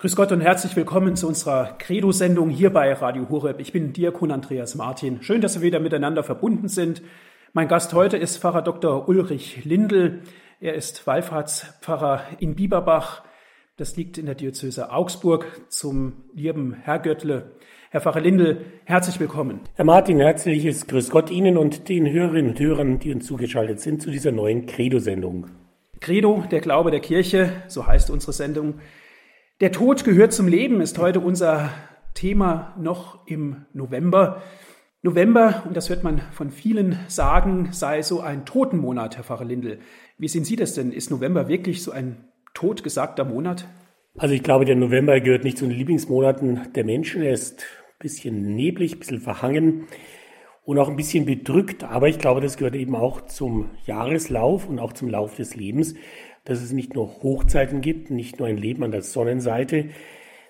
Grüß Gott und herzlich willkommen zu unserer Credo-Sendung hier bei Radio Horeb. Ich bin Diakon Andreas Martin. Schön, dass wir wieder miteinander verbunden sind. Mein Gast heute ist Pfarrer Dr. Ulrich Lindel. Er ist Wallfahrtspfarrer in Bieberbach. Das liegt in der Diözese Augsburg zum lieben Herr Göttle. Herr Pfarrer Lindel, herzlich willkommen. Herr Martin, herzliches Grüß Gott Ihnen und den Hörerinnen und Hörern, die uns zugeschaltet sind zu dieser neuen Credo-Sendung. Credo, der Glaube der Kirche, so heißt unsere Sendung. Der Tod gehört zum Leben ist heute unser Thema noch im November. November, und das hört man von vielen sagen, sei so ein Totenmonat, Herr Pfarrer Lindel. Wie sehen Sie das denn? Ist November wirklich so ein totgesagter Monat? Also ich glaube, der November gehört nicht zu den Lieblingsmonaten der Menschen. Er ist ein bisschen neblig, ein bisschen verhangen und auch ein bisschen bedrückt. Aber ich glaube, das gehört eben auch zum Jahreslauf und auch zum Lauf des Lebens dass es nicht nur Hochzeiten gibt, nicht nur ein Leben an der Sonnenseite,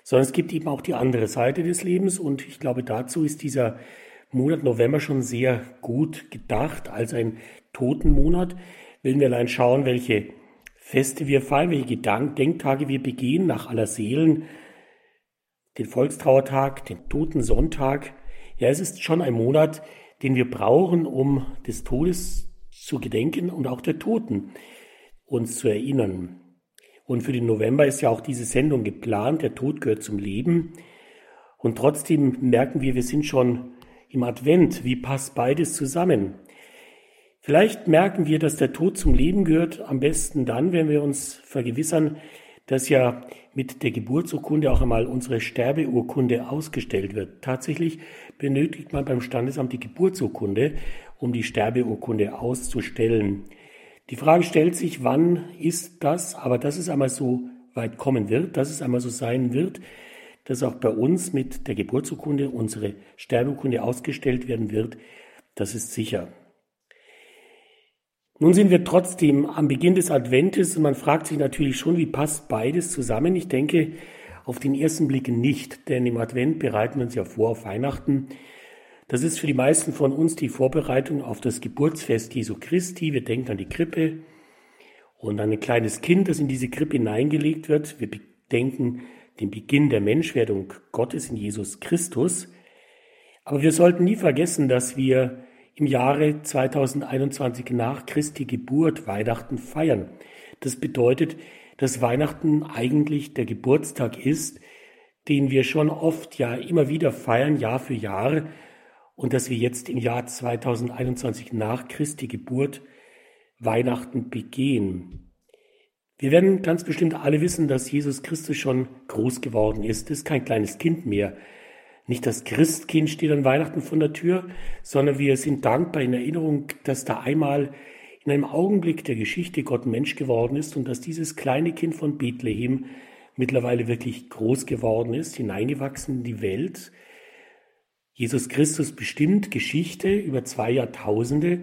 sondern es gibt eben auch die andere Seite des Lebens. Und ich glaube, dazu ist dieser Monat November schon sehr gut gedacht als ein Totenmonat. Wenn wir allein schauen, welche Feste wir feiern, welche Gedank Denktage wir begehen nach aller Seelen, den Volkstrauertag, den Totensonntag. Ja, es ist schon ein Monat, den wir brauchen, um des Todes zu gedenken und auch der Toten uns zu erinnern. Und für den November ist ja auch diese Sendung geplant, der Tod gehört zum Leben. Und trotzdem merken wir, wir sind schon im Advent. Wie passt beides zusammen? Vielleicht merken wir, dass der Tod zum Leben gehört, am besten dann, wenn wir uns vergewissern, dass ja mit der Geburtsurkunde auch einmal unsere Sterbeurkunde ausgestellt wird. Tatsächlich benötigt man beim Standesamt die Geburtsurkunde, um die Sterbeurkunde auszustellen. Die Frage stellt sich, wann ist das, aber dass es einmal so weit kommen wird, dass es einmal so sein wird, dass auch bei uns mit der Geburtsurkunde unsere Sterbeurkunde ausgestellt werden wird, das ist sicher. Nun sind wir trotzdem am Beginn des Adventes und man fragt sich natürlich schon, wie passt beides zusammen. Ich denke auf den ersten Blick nicht, denn im Advent bereiten wir uns ja vor auf Weihnachten. Das ist für die meisten von uns die Vorbereitung auf das Geburtsfest Jesu Christi. Wir denken an die Krippe und an ein kleines Kind, das in diese Krippe hineingelegt wird. Wir denken den Beginn der Menschwerdung Gottes in Jesus Christus. Aber wir sollten nie vergessen, dass wir im Jahre 2021 nach Christi Geburt Weihnachten feiern. Das bedeutet, dass Weihnachten eigentlich der Geburtstag ist, den wir schon oft ja immer wieder feiern, Jahr für Jahr, und dass wir jetzt im Jahr 2021 nach Christi Geburt Weihnachten begehen. Wir werden ganz bestimmt alle wissen, dass Jesus Christus schon groß geworden ist. ist kein kleines Kind mehr. Nicht das Christkind steht an Weihnachten vor der Tür, sondern wir sind dankbar in Erinnerung, dass da einmal in einem Augenblick der Geschichte Gott Mensch geworden ist und dass dieses kleine Kind von Bethlehem mittlerweile wirklich groß geworden ist, hineingewachsen in die Welt, Jesus Christus bestimmt Geschichte über zwei Jahrtausende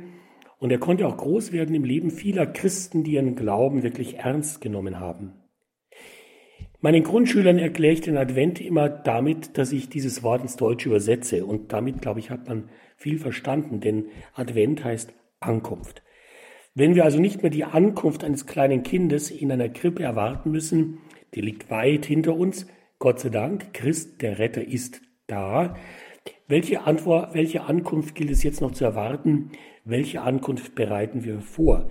und er konnte auch groß werden im Leben vieler Christen, die ihren Glauben wirklich ernst genommen haben. Meinen Grundschülern erkläre ich den Advent immer damit, dass ich dieses Wort ins Deutsche übersetze und damit, glaube ich, hat man viel verstanden, denn Advent heißt Ankunft. Wenn wir also nicht mehr die Ankunft eines kleinen Kindes in einer Krippe erwarten müssen, die liegt weit hinter uns, Gott sei Dank, Christ, der Retter, ist da, welche, Antwort, welche Ankunft gilt es jetzt noch zu erwarten? Welche Ankunft bereiten wir vor?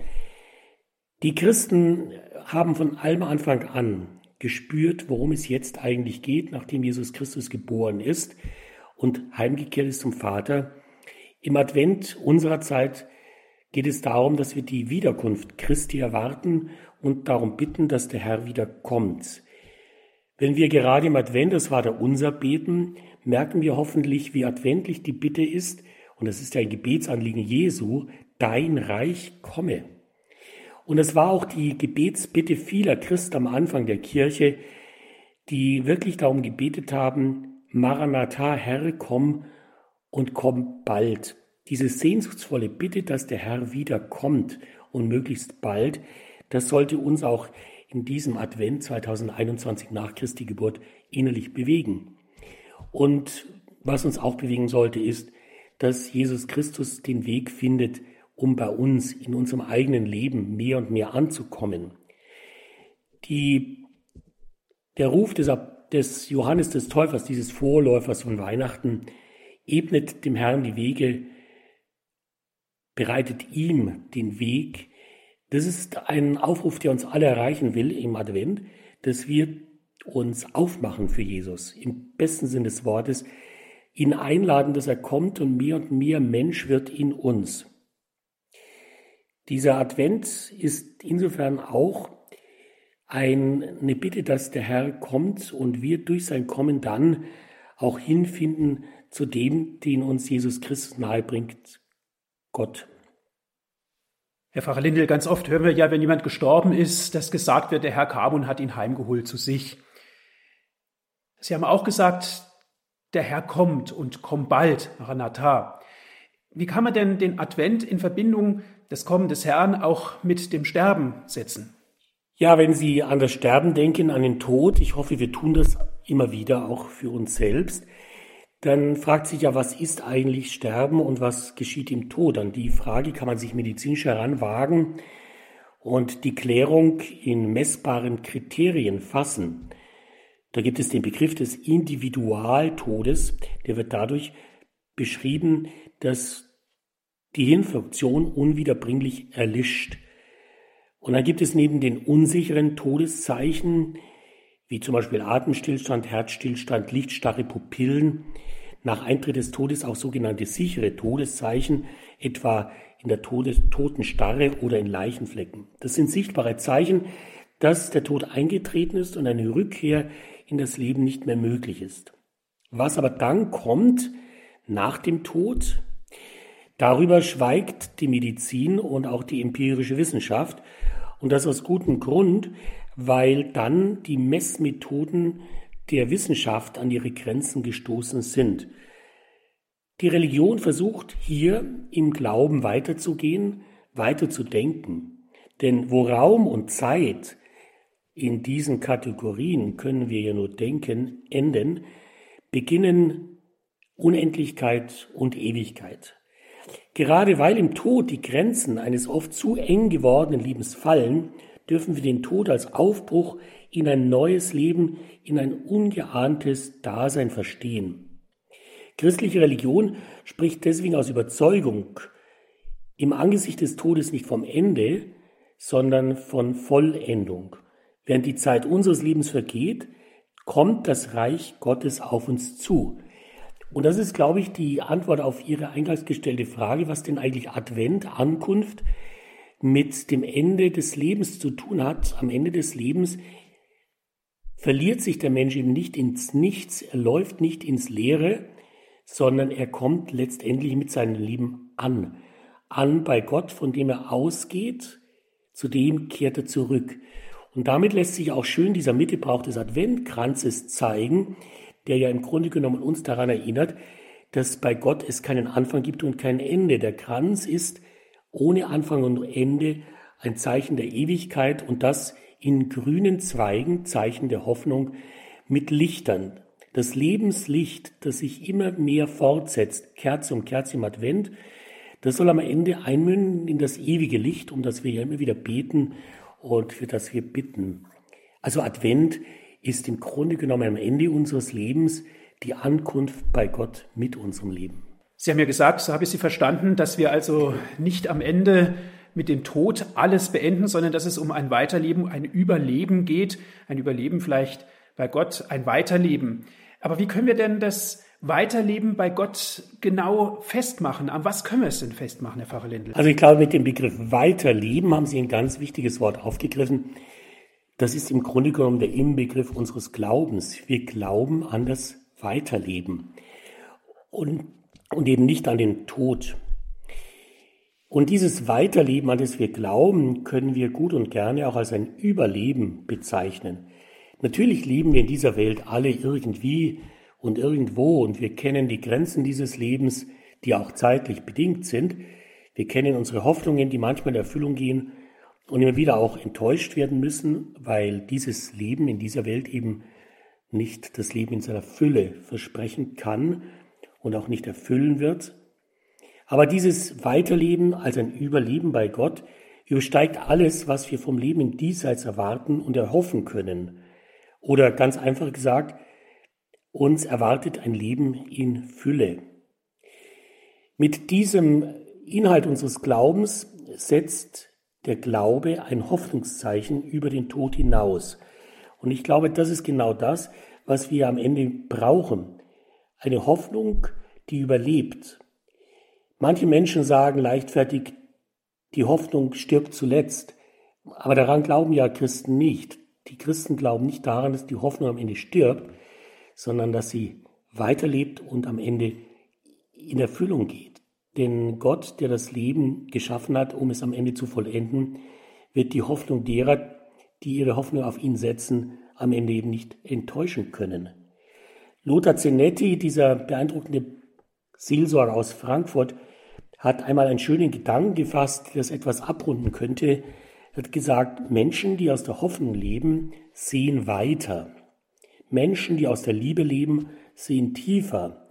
Die Christen haben von allem Anfang an gespürt, worum es jetzt eigentlich geht, nachdem Jesus Christus geboren ist und heimgekehrt ist zum Vater. Im Advent unserer Zeit geht es darum, dass wir die Wiederkunft Christi erwarten und darum bitten, dass der Herr wiederkommt. Wenn wir gerade im Advent das Vaterunser beten, merken wir hoffentlich, wie adventlich die Bitte ist, und das ist ja ein Gebetsanliegen Jesu, dein Reich komme. Und es war auch die Gebetsbitte vieler Christen am Anfang der Kirche, die wirklich darum gebetet haben, Maranatha, Herr, komm und komm bald. Diese sehnsuchtsvolle Bitte, dass der Herr wiederkommt und möglichst bald, das sollte uns auch in diesem Advent 2021 nach Christi Geburt innerlich bewegen. Und was uns auch bewegen sollte, ist, dass Jesus Christus den Weg findet, um bei uns in unserem eigenen Leben mehr und mehr anzukommen. Die, der Ruf des des Johannes des Täufers, dieses Vorläufers von Weihnachten, ebnet dem Herrn die Wege, bereitet ihm den Weg. Das ist ein Aufruf, der uns alle erreichen will im Advent, dass wir uns aufmachen für Jesus, im besten Sinn des Wortes, ihn einladen, dass er kommt und mehr und mehr Mensch wird in uns. Dieser Advent ist insofern auch eine Bitte, dass der Herr kommt und wir durch sein Kommen dann auch hinfinden zu dem, den uns Jesus Christus nahebringt, Gott. Herr Pfarrer Lindel, ganz oft hören wir ja, wenn jemand gestorben ist, dass gesagt wird, der Herr kam und hat ihn heimgeholt zu sich. Sie haben auch gesagt, der Herr kommt und kommt bald, Maranatha. Wie kann man denn den Advent in Verbindung des Kommen des Herrn auch mit dem Sterben setzen? Ja, wenn Sie an das Sterben denken, an den Tod, ich hoffe, wir tun das immer wieder auch für uns selbst, dann fragt sich ja, was ist eigentlich Sterben und was geschieht im Tod? An die Frage kann man sich medizinisch heranwagen und die Klärung in messbaren Kriterien fassen. Da gibt es den Begriff des Individualtodes, der wird dadurch beschrieben, dass die Hirnfunktion unwiederbringlich erlischt. Und dann gibt es neben den unsicheren Todeszeichen, wie zum Beispiel Atemstillstand, Herzstillstand, lichtstarre Pupillen, nach Eintritt des Todes auch sogenannte sichere Todeszeichen, etwa in der Todes Totenstarre oder in Leichenflecken. Das sind sichtbare Zeichen, dass der Tod eingetreten ist und eine Rückkehr in das Leben nicht mehr möglich ist. Was aber dann kommt nach dem Tod, darüber schweigt die Medizin und auch die empirische Wissenschaft und das aus gutem Grund, weil dann die Messmethoden der Wissenschaft an ihre Grenzen gestoßen sind. Die Religion versucht hier im Glauben weiterzugehen, weiterzudenken. Denn wo Raum und Zeit in diesen Kategorien können wir ja nur denken, enden, beginnen Unendlichkeit und Ewigkeit. Gerade weil im Tod die Grenzen eines oft zu eng gewordenen Lebens fallen, dürfen wir den Tod als Aufbruch in ein neues Leben, in ein ungeahntes Dasein verstehen. Christliche Religion spricht deswegen aus Überzeugung im Angesicht des Todes nicht vom Ende, sondern von Vollendung. Während die Zeit unseres Lebens vergeht, kommt das Reich Gottes auf uns zu. Und das ist, glaube ich, die Antwort auf Ihre eingangs gestellte Frage, was denn eigentlich Advent, Ankunft mit dem Ende des Lebens zu tun hat. Am Ende des Lebens verliert sich der Mensch eben nicht ins Nichts, er läuft nicht ins Leere, sondern er kommt letztendlich mit seinem Leben an. An bei Gott, von dem er ausgeht, zu dem kehrt er zurück. Und damit lässt sich auch schön dieser Mittelbrauch des Adventkranzes zeigen, der ja im Grunde genommen uns daran erinnert, dass bei Gott es keinen Anfang gibt und kein Ende. Der Kranz ist ohne Anfang und Ende ein Zeichen der Ewigkeit und das in grünen Zweigen, Zeichen der Hoffnung, mit Lichtern. Das Lebenslicht, das sich immer mehr fortsetzt, Kerze um Kerze im Advent, das soll am Ende einmünden in das ewige Licht, um das wir ja immer wieder beten und für das wir bitten. Also Advent ist im Grunde genommen am Ende unseres Lebens die Ankunft bei Gott mit unserem Leben. Sie haben ja gesagt, so habe ich Sie verstanden, dass wir also nicht am Ende mit dem Tod alles beenden, sondern dass es um ein Weiterleben, ein Überleben geht, ein Überleben vielleicht bei Gott, ein Weiterleben. Aber wie können wir denn das Weiterleben bei Gott genau festmachen? An was können wir es denn festmachen, Herr Pfarrer Lindl? Also ich glaube, mit dem Begriff Weiterleben haben Sie ein ganz wichtiges Wort aufgegriffen. Das ist im Grunde genommen der Inbegriff unseres Glaubens. Wir glauben an das Weiterleben und, und eben nicht an den Tod. Und dieses Weiterleben, an das wir glauben, können wir gut und gerne auch als ein Überleben bezeichnen. Natürlich leben wir in dieser Welt alle irgendwie und irgendwo und wir kennen die Grenzen dieses Lebens, die auch zeitlich bedingt sind. Wir kennen unsere Hoffnungen, die manchmal in Erfüllung gehen und immer wieder auch enttäuscht werden müssen, weil dieses Leben in dieser Welt eben nicht das Leben in seiner Fülle versprechen kann und auch nicht erfüllen wird. Aber dieses Weiterleben als ein Überleben bei Gott übersteigt alles, was wir vom Leben in diesseits erwarten und erhoffen können. Oder ganz einfach gesagt, uns erwartet ein Leben in Fülle. Mit diesem Inhalt unseres Glaubens setzt der Glaube ein Hoffnungszeichen über den Tod hinaus. Und ich glaube, das ist genau das, was wir am Ende brauchen. Eine Hoffnung, die überlebt. Manche Menschen sagen leichtfertig, die Hoffnung stirbt zuletzt. Aber daran glauben ja Christen nicht. Die Christen glauben nicht daran, dass die Hoffnung am Ende stirbt, sondern dass sie weiterlebt und am Ende in Erfüllung geht. Denn Gott, der das Leben geschaffen hat, um es am Ende zu vollenden, wird die Hoffnung derer, die ihre Hoffnung auf ihn setzen, am Ende eben nicht enttäuschen können. Lothar Zenetti, dieser beeindruckende Seelsorger aus Frankfurt, hat einmal einen schönen Gedanken gefasst, der das etwas abrunden könnte. Er hat gesagt, Menschen, die aus der Hoffnung leben, sehen weiter. Menschen, die aus der Liebe leben, sehen tiefer.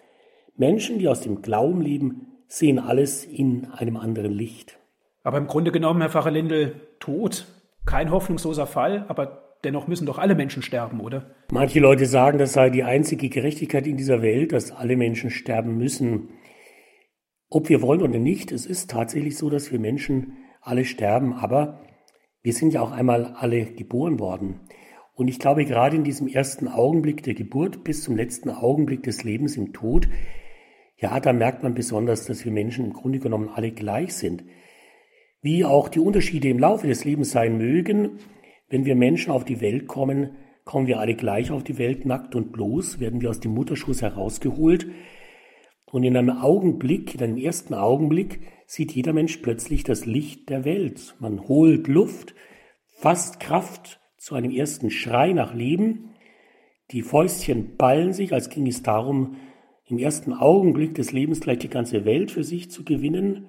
Menschen, die aus dem Glauben leben, sehen alles in einem anderen Licht. Aber im Grunde genommen, Herr Pfarrer Lindel, Tod, kein hoffnungsloser Fall, aber dennoch müssen doch alle Menschen sterben, oder? Manche Leute sagen, das sei die einzige Gerechtigkeit in dieser Welt, dass alle Menschen sterben müssen. Ob wir wollen oder nicht, es ist tatsächlich so, dass wir Menschen alle sterben, aber wir sind ja auch einmal alle geboren worden. Und ich glaube, gerade in diesem ersten Augenblick der Geburt bis zum letzten Augenblick des Lebens im Tod, ja, da merkt man besonders, dass wir Menschen im Grunde genommen alle gleich sind. Wie auch die Unterschiede im Laufe des Lebens sein mögen, wenn wir Menschen auf die Welt kommen, kommen wir alle gleich auf die Welt, nackt und bloß, werden wir aus dem Mutterschuss herausgeholt. Und in einem Augenblick, in einem ersten Augenblick, sieht jeder Mensch plötzlich das Licht der Welt. Man holt Luft, fasst Kraft zu einem ersten Schrei nach Leben. Die Fäustchen ballen sich, als ging es darum, im ersten Augenblick des Lebens gleich die ganze Welt für sich zu gewinnen.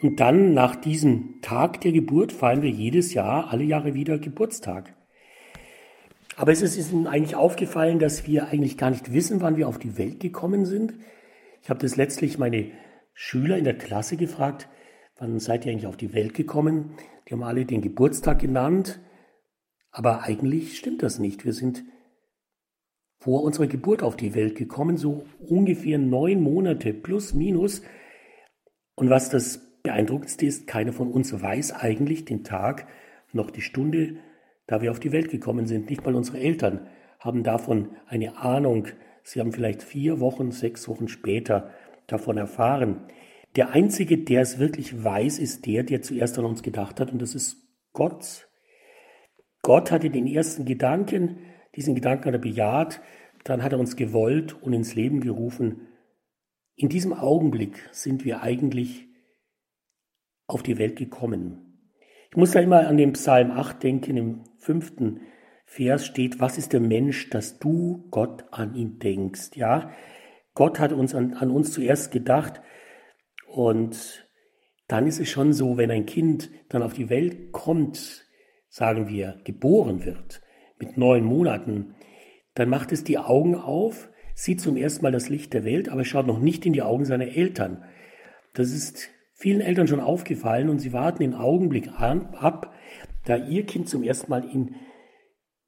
Und dann, nach diesem Tag der Geburt, feiern wir jedes Jahr, alle Jahre wieder Geburtstag. Aber es ist Ihnen eigentlich aufgefallen, dass wir eigentlich gar nicht wissen, wann wir auf die Welt gekommen sind. Ich habe das letztlich meine Schüler in der Klasse gefragt, wann seid ihr eigentlich auf die Welt gekommen? Die haben alle den Geburtstag genannt. Aber eigentlich stimmt das nicht. Wir sind vor unserer Geburt auf die Welt gekommen, so ungefähr neun Monate plus minus. Und was das Beeindruckendste ist, keiner von uns weiß eigentlich den Tag noch die Stunde, da wir auf die Welt gekommen sind. Nicht mal unsere Eltern haben davon eine Ahnung. Sie haben vielleicht vier Wochen, sechs Wochen später davon erfahren. Der Einzige, der es wirklich weiß, ist der, der zuerst an uns gedacht hat, und das ist Gott. Gott hatte den ersten Gedanken, diesen Gedanken hat er bejaht, dann hat er uns gewollt und ins Leben gerufen. In diesem Augenblick sind wir eigentlich auf die Welt gekommen. Ich muss da immer an den Psalm 8 denken, im fünften Vers steht, was ist der Mensch, dass du Gott an ihn denkst? Ja, Gott hat uns an, an uns zuerst gedacht und dann ist es schon so, wenn ein Kind dann auf die Welt kommt, sagen wir, geboren wird, mit neun Monaten, dann macht es die Augen auf, sieht zum ersten Mal das Licht der Welt, aber schaut noch nicht in die Augen seiner Eltern. Das ist vielen Eltern schon aufgefallen und sie warten den Augenblick ab, da ihr Kind zum ersten Mal in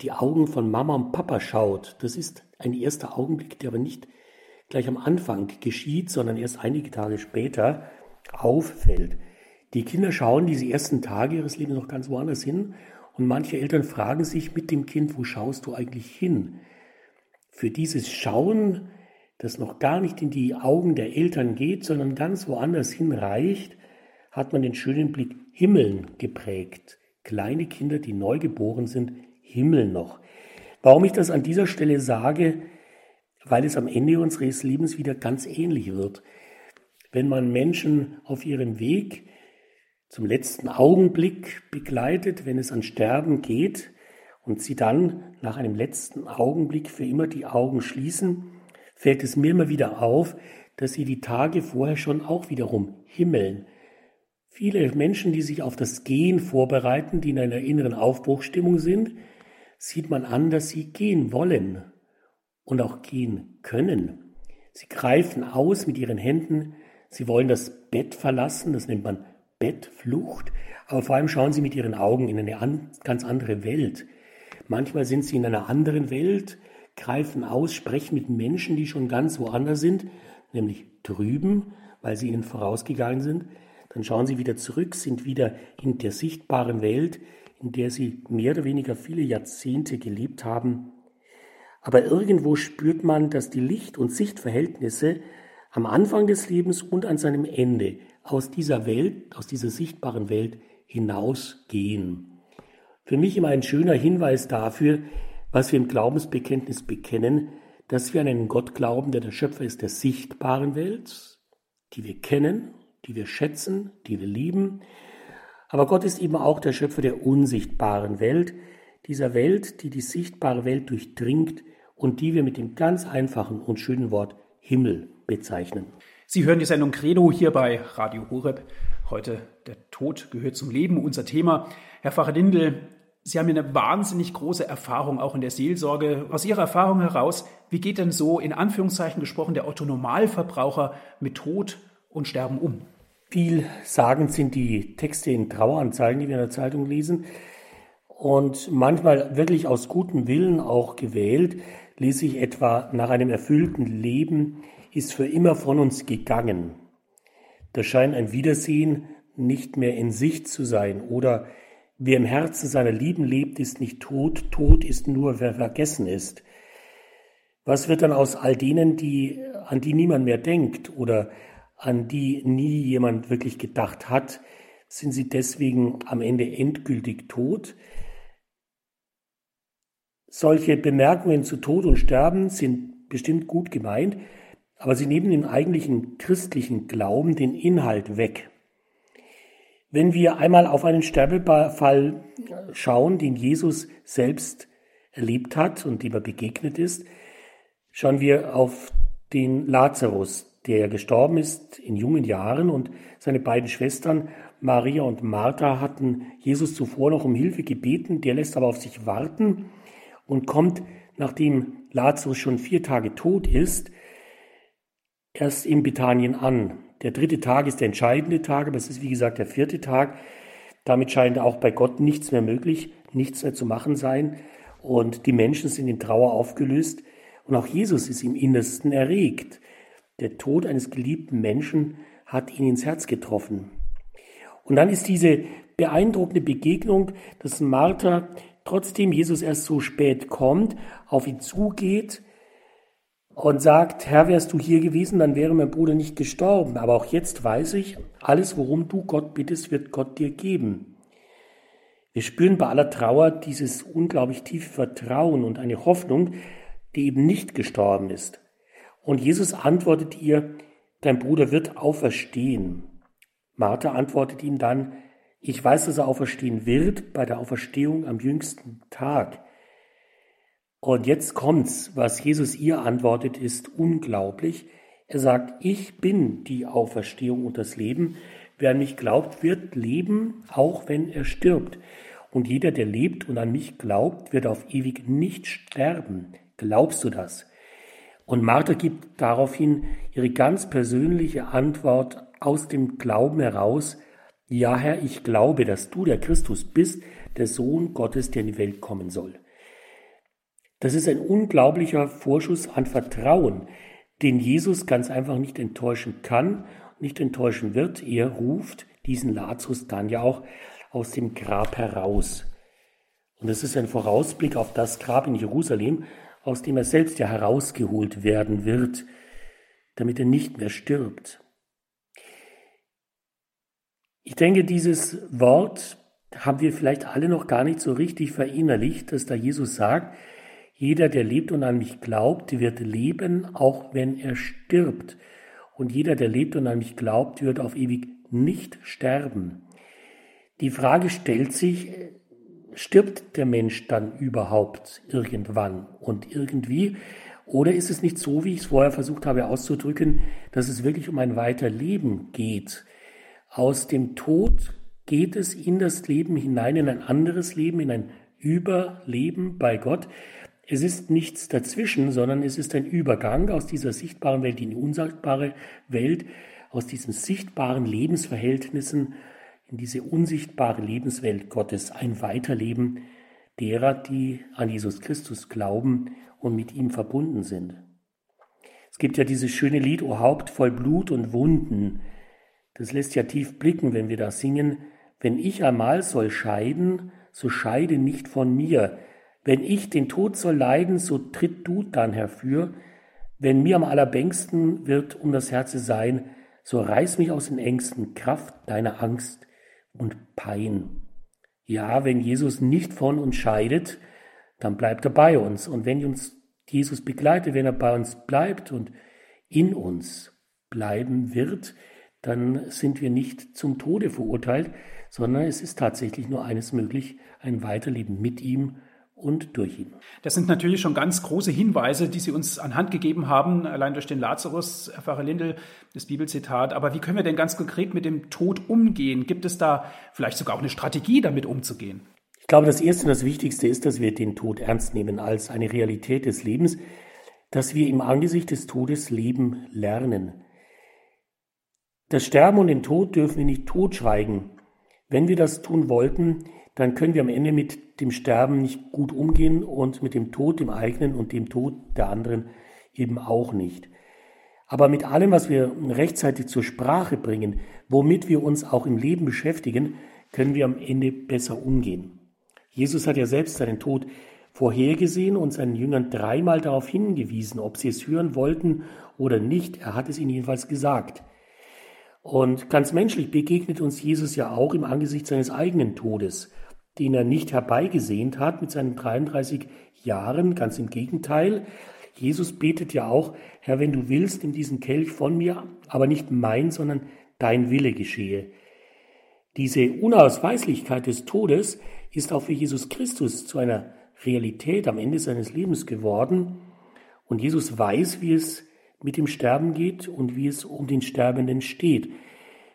die Augen von Mama und Papa schaut. Das ist ein erster Augenblick, der aber nicht gleich am Anfang geschieht, sondern erst einige Tage später auffällt. Die Kinder schauen diese ersten Tage ihres Lebens noch ganz woanders hin und manche Eltern fragen sich mit dem Kind, wo schaust du eigentlich hin? Für dieses Schauen, das noch gar nicht in die Augen der Eltern geht, sondern ganz woanders hinreicht, hat man den schönen Blick Himmeln geprägt. Kleine Kinder, die neu geboren sind, Himmel noch. Warum ich das an dieser Stelle sage, weil es am Ende unseres Lebens wieder ganz ähnlich wird. Wenn man Menschen auf ihrem Weg zum letzten Augenblick begleitet, wenn es an Sterben geht und sie dann nach einem letzten Augenblick für immer die Augen schließen, fällt es mir immer wieder auf, dass sie die Tage vorher schon auch wiederum himmeln. Viele Menschen, die sich auf das Gehen vorbereiten, die in einer inneren Aufbruchstimmung sind, sieht man an, dass sie gehen wollen und auch gehen können. Sie greifen aus mit ihren Händen, sie wollen das Bett verlassen, das nennt man Bettflucht, aber vor allem schauen sie mit ihren Augen in eine an, ganz andere Welt. Manchmal sind sie in einer anderen Welt, greifen aus, sprechen mit Menschen, die schon ganz woanders sind, nämlich drüben, weil sie ihnen vorausgegangen sind. Dann schauen sie wieder zurück, sind wieder in der sichtbaren Welt, in der sie mehr oder weniger viele Jahrzehnte gelebt haben. Aber irgendwo spürt man, dass die Licht- und Sichtverhältnisse am Anfang des Lebens und an seinem Ende aus dieser Welt, aus dieser sichtbaren Welt hinausgehen. Für mich immer ein schöner Hinweis dafür, was wir im Glaubensbekenntnis bekennen, dass wir an einen Gott glauben, der der Schöpfer ist der sichtbaren Welt, die wir kennen, die wir schätzen, die wir lieben. Aber Gott ist eben auch der Schöpfer der unsichtbaren Welt, dieser Welt, die die sichtbare Welt durchdringt und die wir mit dem ganz einfachen und schönen Wort Himmel bezeichnen. Sie hören die Sendung Credo hier bei Radio Horeb. Heute der Tod gehört zum Leben, unser Thema. Herr Pfarrer Lindel, Sie haben eine wahnsinnig große Erfahrung auch in der Seelsorge. Aus Ihrer Erfahrung heraus, wie geht denn so in Anführungszeichen gesprochen der Otto-Normalverbraucher mit Tod und Sterben um? Viel sagend sind die Texte in Traueranzeigen, die wir in der Zeitung lesen. Und manchmal wirklich aus gutem Willen auch gewählt, lese ich etwa nach einem erfüllten Leben ist für immer von uns gegangen. Da scheint ein Wiedersehen nicht mehr in Sicht zu sein oder Wer im Herzen seiner Lieben lebt, ist nicht tot, tot ist nur, wer vergessen ist. Was wird dann aus all denen, die, an die niemand mehr denkt oder an die nie jemand wirklich gedacht hat? Sind sie deswegen am Ende endgültig tot? Solche Bemerkungen zu Tod und Sterben sind bestimmt gut gemeint, aber sie nehmen im eigentlichen christlichen Glauben den Inhalt weg. Wenn wir einmal auf einen Sterbefall schauen, den Jesus selbst erlebt hat und dem er begegnet ist, schauen wir auf den Lazarus, der gestorben ist in jungen Jahren und seine beiden Schwestern Maria und Martha hatten Jesus zuvor noch um Hilfe gebeten, der lässt aber auf sich warten und kommt, nachdem Lazarus schon vier Tage tot ist, erst in Bethanien an. Der dritte Tag ist der entscheidende Tag, aber es ist wie gesagt der vierte Tag. Damit scheint auch bei Gott nichts mehr möglich, nichts mehr zu machen sein. Und die Menschen sind in Trauer aufgelöst. Und auch Jesus ist im Innersten erregt. Der Tod eines geliebten Menschen hat ihn ins Herz getroffen. Und dann ist diese beeindruckende Begegnung, dass Martha, trotzdem Jesus erst so spät kommt, auf ihn zugeht, und sagt, Herr, wärst du hier gewesen, dann wäre mein Bruder nicht gestorben. Aber auch jetzt weiß ich, alles, worum du Gott bittest, wird Gott dir geben. Wir spüren bei aller Trauer dieses unglaublich tiefe Vertrauen und eine Hoffnung, die eben nicht gestorben ist. Und Jesus antwortet ihr, dein Bruder wird auferstehen. Martha antwortet ihm dann, ich weiß, dass er auferstehen wird bei der Auferstehung am jüngsten Tag. Und jetzt kommt's, was Jesus ihr antwortet, ist unglaublich. Er sagt, ich bin die Auferstehung und das Leben. Wer an mich glaubt, wird leben, auch wenn er stirbt. Und jeder, der lebt und an mich glaubt, wird auf ewig nicht sterben. Glaubst du das? Und Martha gibt daraufhin ihre ganz persönliche Antwort aus dem Glauben heraus. Ja, Herr, ich glaube, dass du der Christus bist, der Sohn Gottes, der in die Welt kommen soll. Das ist ein unglaublicher Vorschuss an Vertrauen, den Jesus ganz einfach nicht enttäuschen kann, nicht enttäuschen wird. Er ruft diesen Lazarus dann ja auch aus dem Grab heraus. Und das ist ein Vorausblick auf das Grab in Jerusalem, aus dem er selbst ja herausgeholt werden wird, damit er nicht mehr stirbt. Ich denke, dieses Wort haben wir vielleicht alle noch gar nicht so richtig verinnerlicht, dass da Jesus sagt, jeder, der lebt und an mich glaubt, wird leben, auch wenn er stirbt. Und jeder, der lebt und an mich glaubt, wird auf ewig nicht sterben. Die Frage stellt sich, stirbt der Mensch dann überhaupt irgendwann und irgendwie? Oder ist es nicht so, wie ich es vorher versucht habe auszudrücken, dass es wirklich um ein Weiterleben geht? Aus dem Tod geht es in das Leben hinein, in ein anderes Leben, in ein Überleben bei Gott. Es ist nichts dazwischen, sondern es ist ein Übergang aus dieser sichtbaren Welt in die unsichtbare Welt, aus diesen sichtbaren Lebensverhältnissen in diese unsichtbare Lebenswelt Gottes, ein Weiterleben, derer, die an Jesus Christus glauben und mit ihm verbunden sind. Es gibt ja dieses schöne Lied, O Haupt voll Blut und Wunden. Das lässt ja tief blicken, wenn wir da singen, wenn ich einmal soll scheiden, so scheide nicht von mir. Wenn ich den Tod soll leiden, so tritt du dann herfür. Wenn mir am allerbängsten wird um das Herze sein, so reiß mich aus den Ängsten, Kraft deiner Angst und Pein. Ja, wenn Jesus nicht von uns scheidet, dann bleibt er bei uns. Und wenn uns Jesus begleitet, wenn er bei uns bleibt und in uns bleiben wird, dann sind wir nicht zum Tode verurteilt, sondern es ist tatsächlich nur eines möglich, ein Weiterleben mit ihm und durch ihn. Das sind natürlich schon ganz große Hinweise, die Sie uns anhand gegeben haben, allein durch den Lazarus, Herr Pfarrer Lindel, das Bibelzitat. Aber wie können wir denn ganz konkret mit dem Tod umgehen? Gibt es da vielleicht sogar auch eine Strategie, damit umzugehen? Ich glaube, das Erste und das Wichtigste ist, dass wir den Tod ernst nehmen als eine Realität des Lebens, dass wir im Angesicht des Todes leben lernen. Das Sterben und den Tod dürfen wir nicht totschweigen. Wenn wir das tun wollten, dann können wir am Ende mit dem Sterben nicht gut umgehen und mit dem Tod, dem eigenen und dem Tod der anderen eben auch nicht. Aber mit allem, was wir rechtzeitig zur Sprache bringen, womit wir uns auch im Leben beschäftigen, können wir am Ende besser umgehen. Jesus hat ja selbst seinen Tod vorhergesehen und seinen Jüngern dreimal darauf hingewiesen, ob sie es hören wollten oder nicht. Er hat es ihnen jedenfalls gesagt. Und ganz menschlich begegnet uns Jesus ja auch im Angesicht seines eigenen Todes den er nicht herbeigesehnt hat mit seinen 33 Jahren. Ganz im Gegenteil. Jesus betet ja auch, Herr, wenn du willst, in diesen Kelch von mir, aber nicht mein, sondern dein Wille geschehe. Diese Unausweislichkeit des Todes ist auch für Jesus Christus zu einer Realität am Ende seines Lebens geworden. Und Jesus weiß, wie es mit dem Sterben geht und wie es um den Sterbenden steht.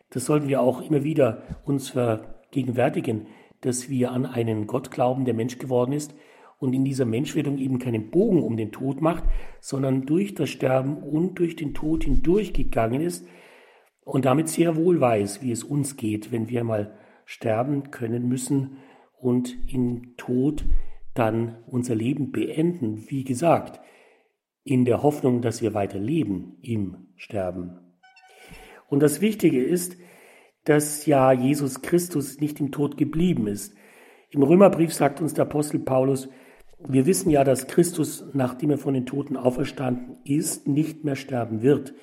Das sollten wir auch immer wieder uns vergegenwärtigen dass wir an einen Gott glauben, der Mensch geworden ist und in dieser Menschwerdung eben keinen Bogen um den Tod macht, sondern durch das Sterben und durch den Tod hindurchgegangen ist und damit sehr wohl weiß, wie es uns geht, wenn wir mal sterben können müssen und im Tod dann unser Leben beenden, wie gesagt, in der Hoffnung, dass wir weiter leben im Sterben. Und das Wichtige ist, dass ja Jesus Christus nicht im Tod geblieben ist. Im Römerbrief sagt uns der Apostel Paulus, wir wissen ja, dass Christus, nachdem er von den Toten auferstanden ist, nicht mehr sterben wird.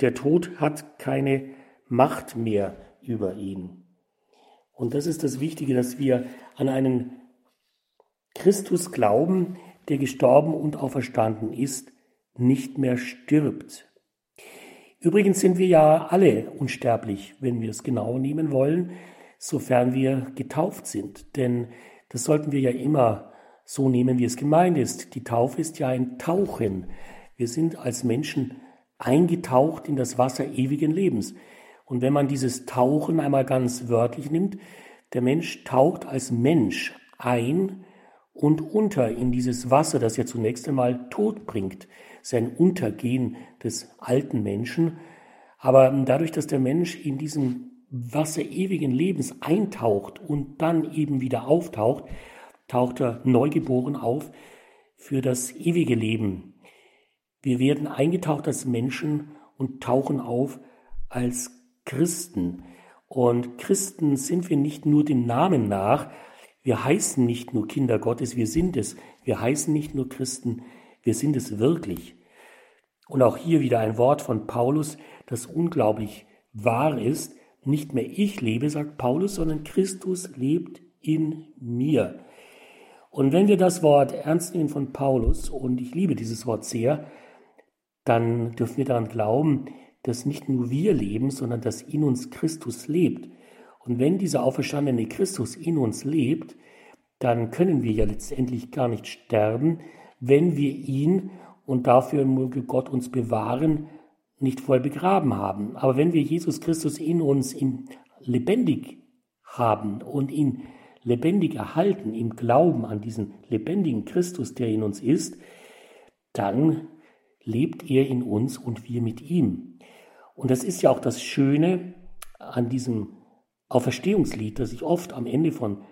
Der Tod hat keine Macht mehr über ihn. Und das ist das Wichtige, dass wir an einen Christus glauben, der gestorben und auferstanden ist, nicht mehr stirbt. Übrigens sind wir ja alle unsterblich, wenn wir es genau nehmen wollen, sofern wir getauft sind. Denn das sollten wir ja immer so nehmen, wie es gemeint ist. Die Taufe ist ja ein Tauchen. Wir sind als Menschen eingetaucht in das Wasser ewigen Lebens. Und wenn man dieses Tauchen einmal ganz wörtlich nimmt, der Mensch taucht als Mensch ein und unter in dieses Wasser, das ja zunächst einmal Tod bringt, sein Untergehen des alten Menschen. Aber dadurch, dass der Mensch in diesem Wasser ewigen Lebens eintaucht und dann eben wieder auftaucht, taucht er neugeboren auf für das ewige Leben. Wir werden eingetaucht als Menschen und tauchen auf als Christen. Und Christen sind wir nicht nur dem Namen nach, wir heißen nicht nur Kinder Gottes, wir sind es. Wir heißen nicht nur Christen, wir sind es wirklich. Und auch hier wieder ein Wort von Paulus, das unglaublich wahr ist. Nicht mehr ich lebe, sagt Paulus, sondern Christus lebt in mir. Und wenn wir das Wort ernst nehmen von Paulus, und ich liebe dieses Wort sehr, dann dürfen wir daran glauben, dass nicht nur wir leben, sondern dass in uns Christus lebt. Und wenn dieser auferstandene Christus in uns lebt, dann können wir ja letztendlich gar nicht sterben, wenn wir ihn, und dafür möge Gott uns bewahren, nicht voll begraben haben. Aber wenn wir Jesus Christus in uns in lebendig haben und ihn lebendig erhalten, im Glauben an diesen lebendigen Christus, der in uns ist, dann lebt er in uns und wir mit ihm. Und das ist ja auch das Schöne an diesem Auferstehungslied, das ich oft am Ende von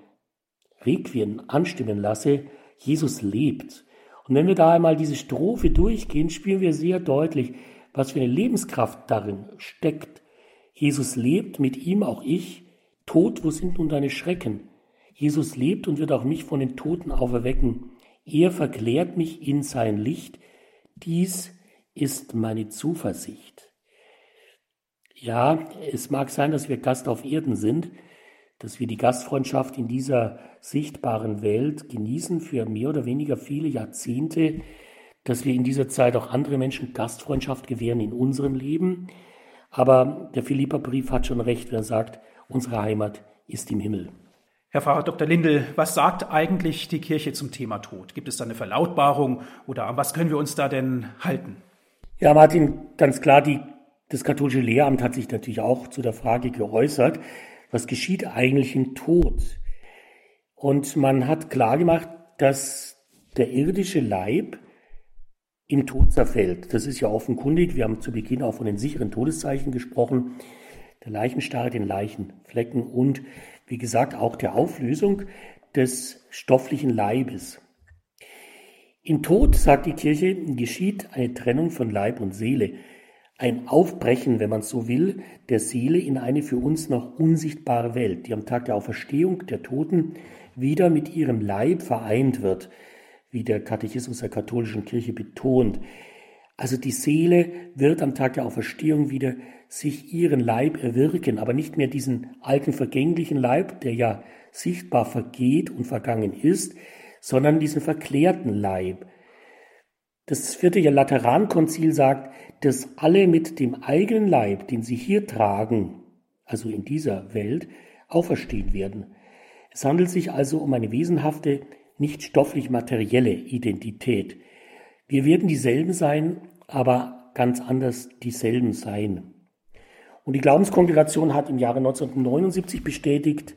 Requiem anstimmen lasse, Jesus lebt. Und wenn wir da einmal diese Strophe durchgehen, spüren wir sehr deutlich, was für eine Lebenskraft darin steckt. Jesus lebt, mit ihm auch ich. Tod, wo sind nun deine Schrecken? Jesus lebt und wird auch mich von den Toten auferwecken. Er verklärt mich in sein Licht. Dies ist meine Zuversicht. Ja, es mag sein, dass wir Gast auf Erden sind, dass wir die Gastfreundschaft in dieser sichtbaren Welt genießen für mehr oder weniger viele Jahrzehnte, dass wir in dieser Zeit auch andere Menschen Gastfreundschaft gewähren in unserem Leben. Aber der Philipperbrief hat schon recht, wenn er sagt, unsere Heimat ist im Himmel. Herr Pfarrer Dr. Lindel, was sagt eigentlich die Kirche zum Thema Tod? Gibt es da eine Verlautbarung oder an was können wir uns da denn halten? Ja, Martin, ganz klar, die, das katholische Lehramt hat sich natürlich auch zu der Frage geäußert was geschieht eigentlich im Tod? Und man hat klargemacht, dass der irdische Leib im Tod zerfällt. Das ist ja offenkundig. Wir haben zu Beginn auch von den sicheren Todeszeichen gesprochen. Der Leichenstarre, den Leichenflecken und, wie gesagt, auch der Auflösung des stofflichen Leibes. Im Tod, sagt die Kirche, geschieht eine Trennung von Leib und Seele ein Aufbrechen, wenn man so will, der Seele in eine für uns noch unsichtbare Welt, die am Tag der Auferstehung der Toten wieder mit ihrem Leib vereint wird, wie der Katechismus der katholischen Kirche betont. Also die Seele wird am Tag der Auferstehung wieder sich ihren Leib erwirken, aber nicht mehr diesen alten vergänglichen Leib, der ja sichtbar vergeht und vergangen ist, sondern diesen verklärten Leib, das vierte Laterankonzil sagt, dass alle mit dem eigenen Leib, den sie hier tragen, also in dieser Welt, auferstehen werden. Es handelt sich also um eine wesenhafte, nicht stofflich materielle Identität. Wir werden dieselben sein, aber ganz anders dieselben sein. Und die Glaubenskongregation hat im Jahre 1979 bestätigt,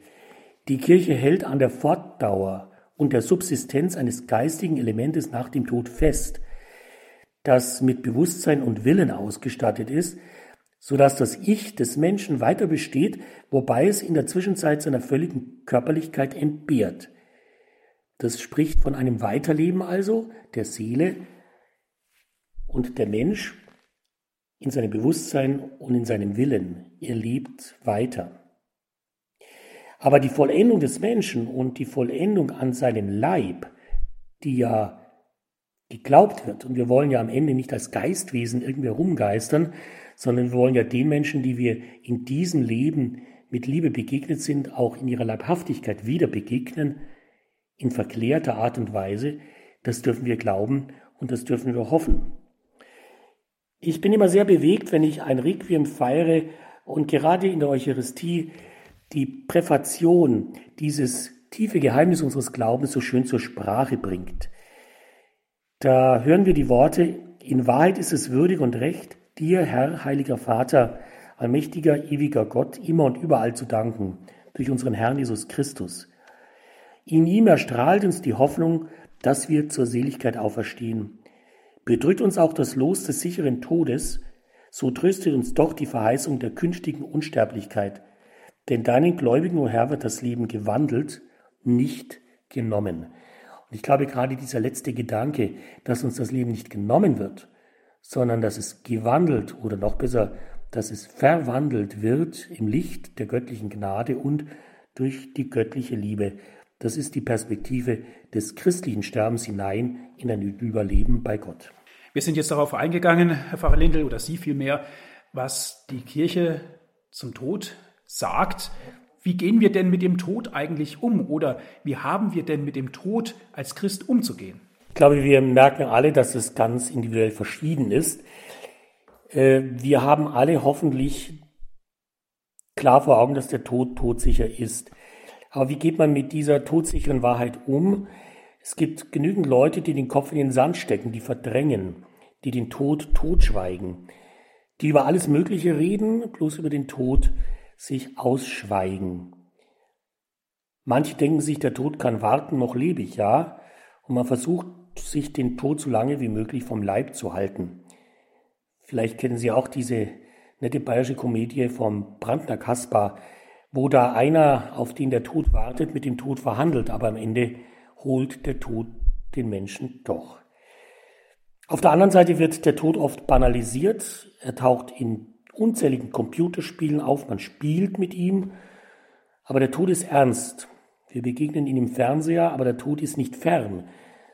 die Kirche hält an der Fortdauer und der Subsistenz eines geistigen Elementes nach dem Tod fest, das mit Bewusstsein und Willen ausgestattet ist, so dass das Ich des Menschen weiter besteht, wobei es in der Zwischenzeit seiner völligen Körperlichkeit entbehrt. Das spricht von einem Weiterleben also der Seele und der Mensch in seinem Bewusstsein und in seinem Willen. Er lebt weiter. Aber die Vollendung des Menschen und die Vollendung an seinem Leib, die ja geglaubt wird. Und wir wollen ja am Ende nicht als Geistwesen irgendwie rumgeistern, sondern wir wollen ja den Menschen, die wir in diesem Leben mit Liebe begegnet sind, auch in ihrer Leibhaftigkeit wieder begegnen, in verklärter Art und Weise. Das dürfen wir glauben und das dürfen wir hoffen. Ich bin immer sehr bewegt, wenn ich ein Requiem feiere und gerade in der Eucharistie die Präfation, dieses tiefe Geheimnis unseres Glaubens so schön zur Sprache bringt. Da hören wir die Worte, in Wahrheit ist es würdig und recht, dir, Herr, heiliger Vater, allmächtiger, ewiger Gott, immer und überall zu danken, durch unseren Herrn Jesus Christus. In ihm erstrahlt uns die Hoffnung, dass wir zur Seligkeit auferstehen. Bedrückt uns auch das Los des sicheren Todes, so tröstet uns doch die Verheißung der künftigen Unsterblichkeit. Denn deinen Gläubigen, o Herr, wird das Leben gewandelt, nicht genommen. Und ich glaube gerade dieser letzte Gedanke, dass uns das Leben nicht genommen wird, sondern dass es gewandelt oder noch besser, dass es verwandelt wird im Licht der göttlichen Gnade und durch die göttliche Liebe. Das ist die Perspektive des christlichen Sterbens hinein in ein Überleben bei Gott. Wir sind jetzt darauf eingegangen, Herr Pfarrer Lindel, oder Sie vielmehr, was die Kirche zum Tod sagt wie gehen wir denn mit dem Tod eigentlich um oder wie haben wir denn mit dem Tod als Christ umzugehen? Ich glaube, wir merken alle, dass es ganz individuell verschieden ist. Äh, wir haben alle hoffentlich klar vor Augen, dass der Tod todsicher ist. Aber wie geht man mit dieser todsicheren Wahrheit um? Es gibt genügend Leute, die den Kopf in den Sand stecken, die verdrängen, die den Tod totschweigen, die über alles Mögliche reden, bloß über den Tod sich ausschweigen. Manche denken sich, der Tod kann warten, noch lebe ich, ja, und man versucht, sich den Tod so lange wie möglich vom Leib zu halten. Vielleicht kennen Sie auch diese nette bayerische Komödie vom Brandner Kaspar, wo da einer, auf den der Tod wartet, mit dem Tod verhandelt, aber am Ende holt der Tod den Menschen doch. Auf der anderen Seite wird der Tod oft banalisiert. Er taucht in unzähligen Computerspielen auf, man spielt mit ihm, aber der Tod ist ernst. Wir begegnen ihm im Fernseher, aber der Tod ist nicht fern,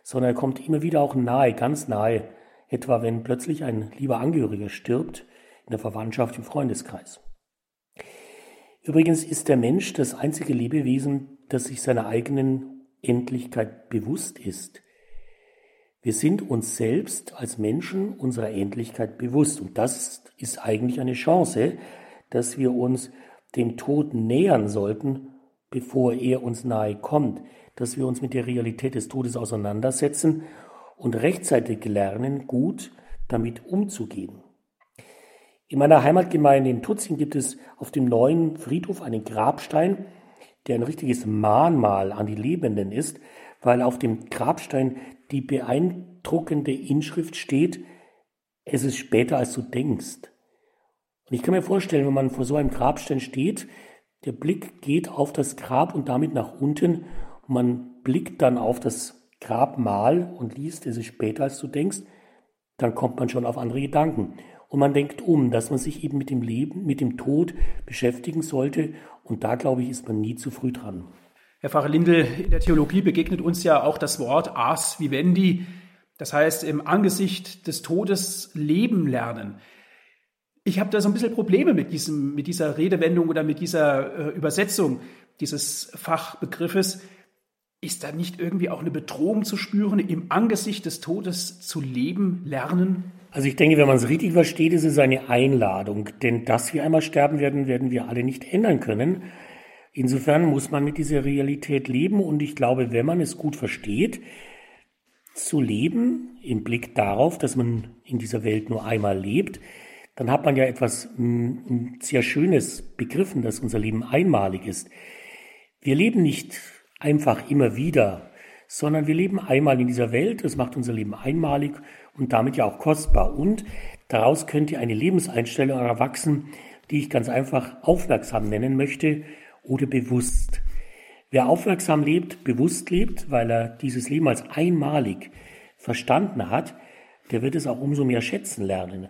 sondern er kommt immer wieder auch nahe, ganz nahe, etwa wenn plötzlich ein lieber Angehöriger stirbt, in der Verwandtschaft, im Freundeskreis. Übrigens ist der Mensch das einzige Lebewesen, das sich seiner eigenen Endlichkeit bewusst ist. Wir sind uns selbst als Menschen unserer Endlichkeit bewusst. Und das ist eigentlich eine Chance, dass wir uns dem Tod nähern sollten, bevor er uns nahe kommt, dass wir uns mit der Realität des Todes auseinandersetzen und rechtzeitig lernen, gut damit umzugehen. In meiner Heimatgemeinde in Tutzing gibt es auf dem neuen Friedhof einen Grabstein, der ein richtiges Mahnmal an die Lebenden ist, weil auf dem Grabstein die beeindruckende Inschrift steht, es ist später als du denkst. Und ich kann mir vorstellen, wenn man vor so einem Grabstein steht, der Blick geht auf das Grab und damit nach unten und man blickt dann auf das Grabmal und liest, es ist später als du denkst, dann kommt man schon auf andere Gedanken. Und man denkt um, dass man sich eben mit dem Leben, mit dem Tod beschäftigen sollte. Und da, glaube ich, ist man nie zu früh dran. Herr Pfarrer Lindel, in der Theologie begegnet uns ja auch das Wort Ars Vivendi, das heißt im Angesicht des Todes leben lernen. Ich habe da so ein bisschen Probleme mit, diesem, mit dieser Redewendung oder mit dieser äh, Übersetzung dieses Fachbegriffes. Ist da nicht irgendwie auch eine Bedrohung zu spüren, im Angesicht des Todes zu leben lernen? Also ich denke, wenn man es richtig versteht, ist es eine Einladung. Denn dass wir einmal sterben werden, werden wir alle nicht ändern können. Insofern muss man mit dieser Realität leben und ich glaube, wenn man es gut versteht, zu leben im Blick darauf, dass man in dieser Welt nur einmal lebt, dann hat man ja etwas mm, sehr Schönes begriffen, dass unser Leben einmalig ist. Wir leben nicht einfach immer wieder, sondern wir leben einmal in dieser Welt, das macht unser Leben einmalig und damit ja auch kostbar. Und daraus könnte eine Lebenseinstellung erwachsen, die ich ganz einfach aufmerksam nennen möchte oder bewusst. Wer aufmerksam lebt, bewusst lebt, weil er dieses Leben als einmalig verstanden hat, der wird es auch umso mehr schätzen lernen.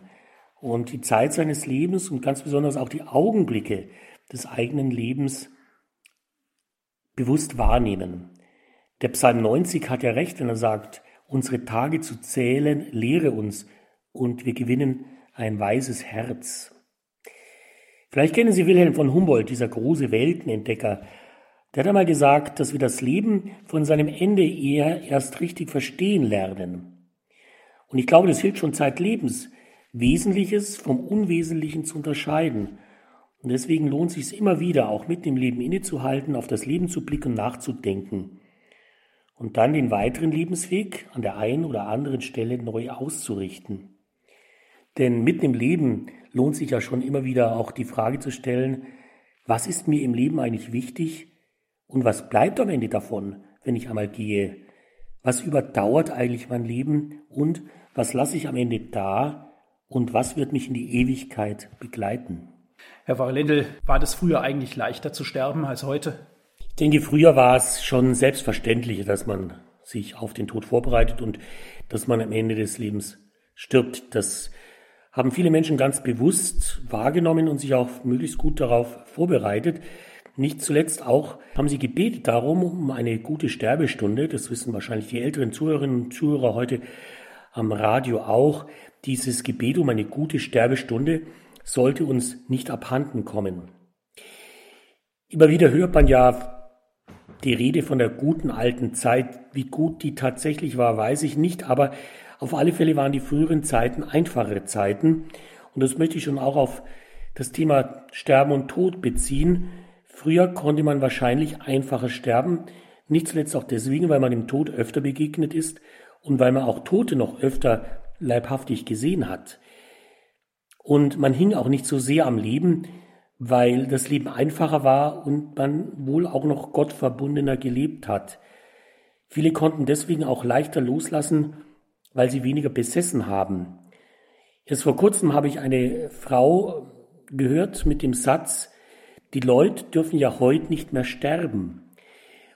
Und die Zeit seines Lebens und ganz besonders auch die Augenblicke des eigenen Lebens bewusst wahrnehmen. Der Psalm 90 hat ja recht, wenn er sagt, unsere Tage zu zählen, lehre uns und wir gewinnen ein weises Herz. Vielleicht kennen Sie Wilhelm von Humboldt, dieser große Weltenentdecker. Der hat einmal gesagt, dass wir das Leben von seinem Ende eher erst richtig verstehen lernen. Und ich glaube, das hilft schon zeitlebens, Wesentliches vom Unwesentlichen zu unterscheiden. Und deswegen lohnt es sich immer wieder, auch mit dem Leben innezuhalten, auf das Leben zu blicken und nachzudenken. Und dann den weiteren Lebensweg an der einen oder anderen Stelle neu auszurichten. Denn mitten im Leben lohnt sich ja schon immer wieder auch die Frage zu stellen, was ist mir im Leben eigentlich wichtig und was bleibt am Ende davon, wenn ich einmal gehe? Was überdauert eigentlich mein Leben und was lasse ich am Ende da und was wird mich in die Ewigkeit begleiten? Herr Pfarrer Lendl, war das früher eigentlich leichter zu sterben als heute? Ich denke, früher war es schon selbstverständlicher, dass man sich auf den Tod vorbereitet und dass man am Ende des Lebens stirbt. Das haben viele Menschen ganz bewusst wahrgenommen und sich auch möglichst gut darauf vorbereitet. Nicht zuletzt auch haben sie gebetet darum, um eine gute Sterbestunde. Das wissen wahrscheinlich die älteren Zuhörerinnen und Zuhörer heute am Radio auch. Dieses Gebet um eine gute Sterbestunde sollte uns nicht abhanden kommen. Immer wieder hört man ja die Rede von der guten alten Zeit. Wie gut die tatsächlich war, weiß ich nicht, aber auf alle Fälle waren die früheren Zeiten einfachere Zeiten. Und das möchte ich schon auch auf das Thema Sterben und Tod beziehen. Früher konnte man wahrscheinlich einfacher sterben, nicht zuletzt auch deswegen, weil man dem Tod öfter begegnet ist und weil man auch Tote noch öfter leibhaftig gesehen hat. Und man hing auch nicht so sehr am Leben, weil das Leben einfacher war und man wohl auch noch Gott verbundener gelebt hat. Viele konnten deswegen auch leichter loslassen, weil sie weniger besessen haben. Erst vor kurzem habe ich eine Frau gehört mit dem Satz, die Leute dürfen ja heute nicht mehr sterben.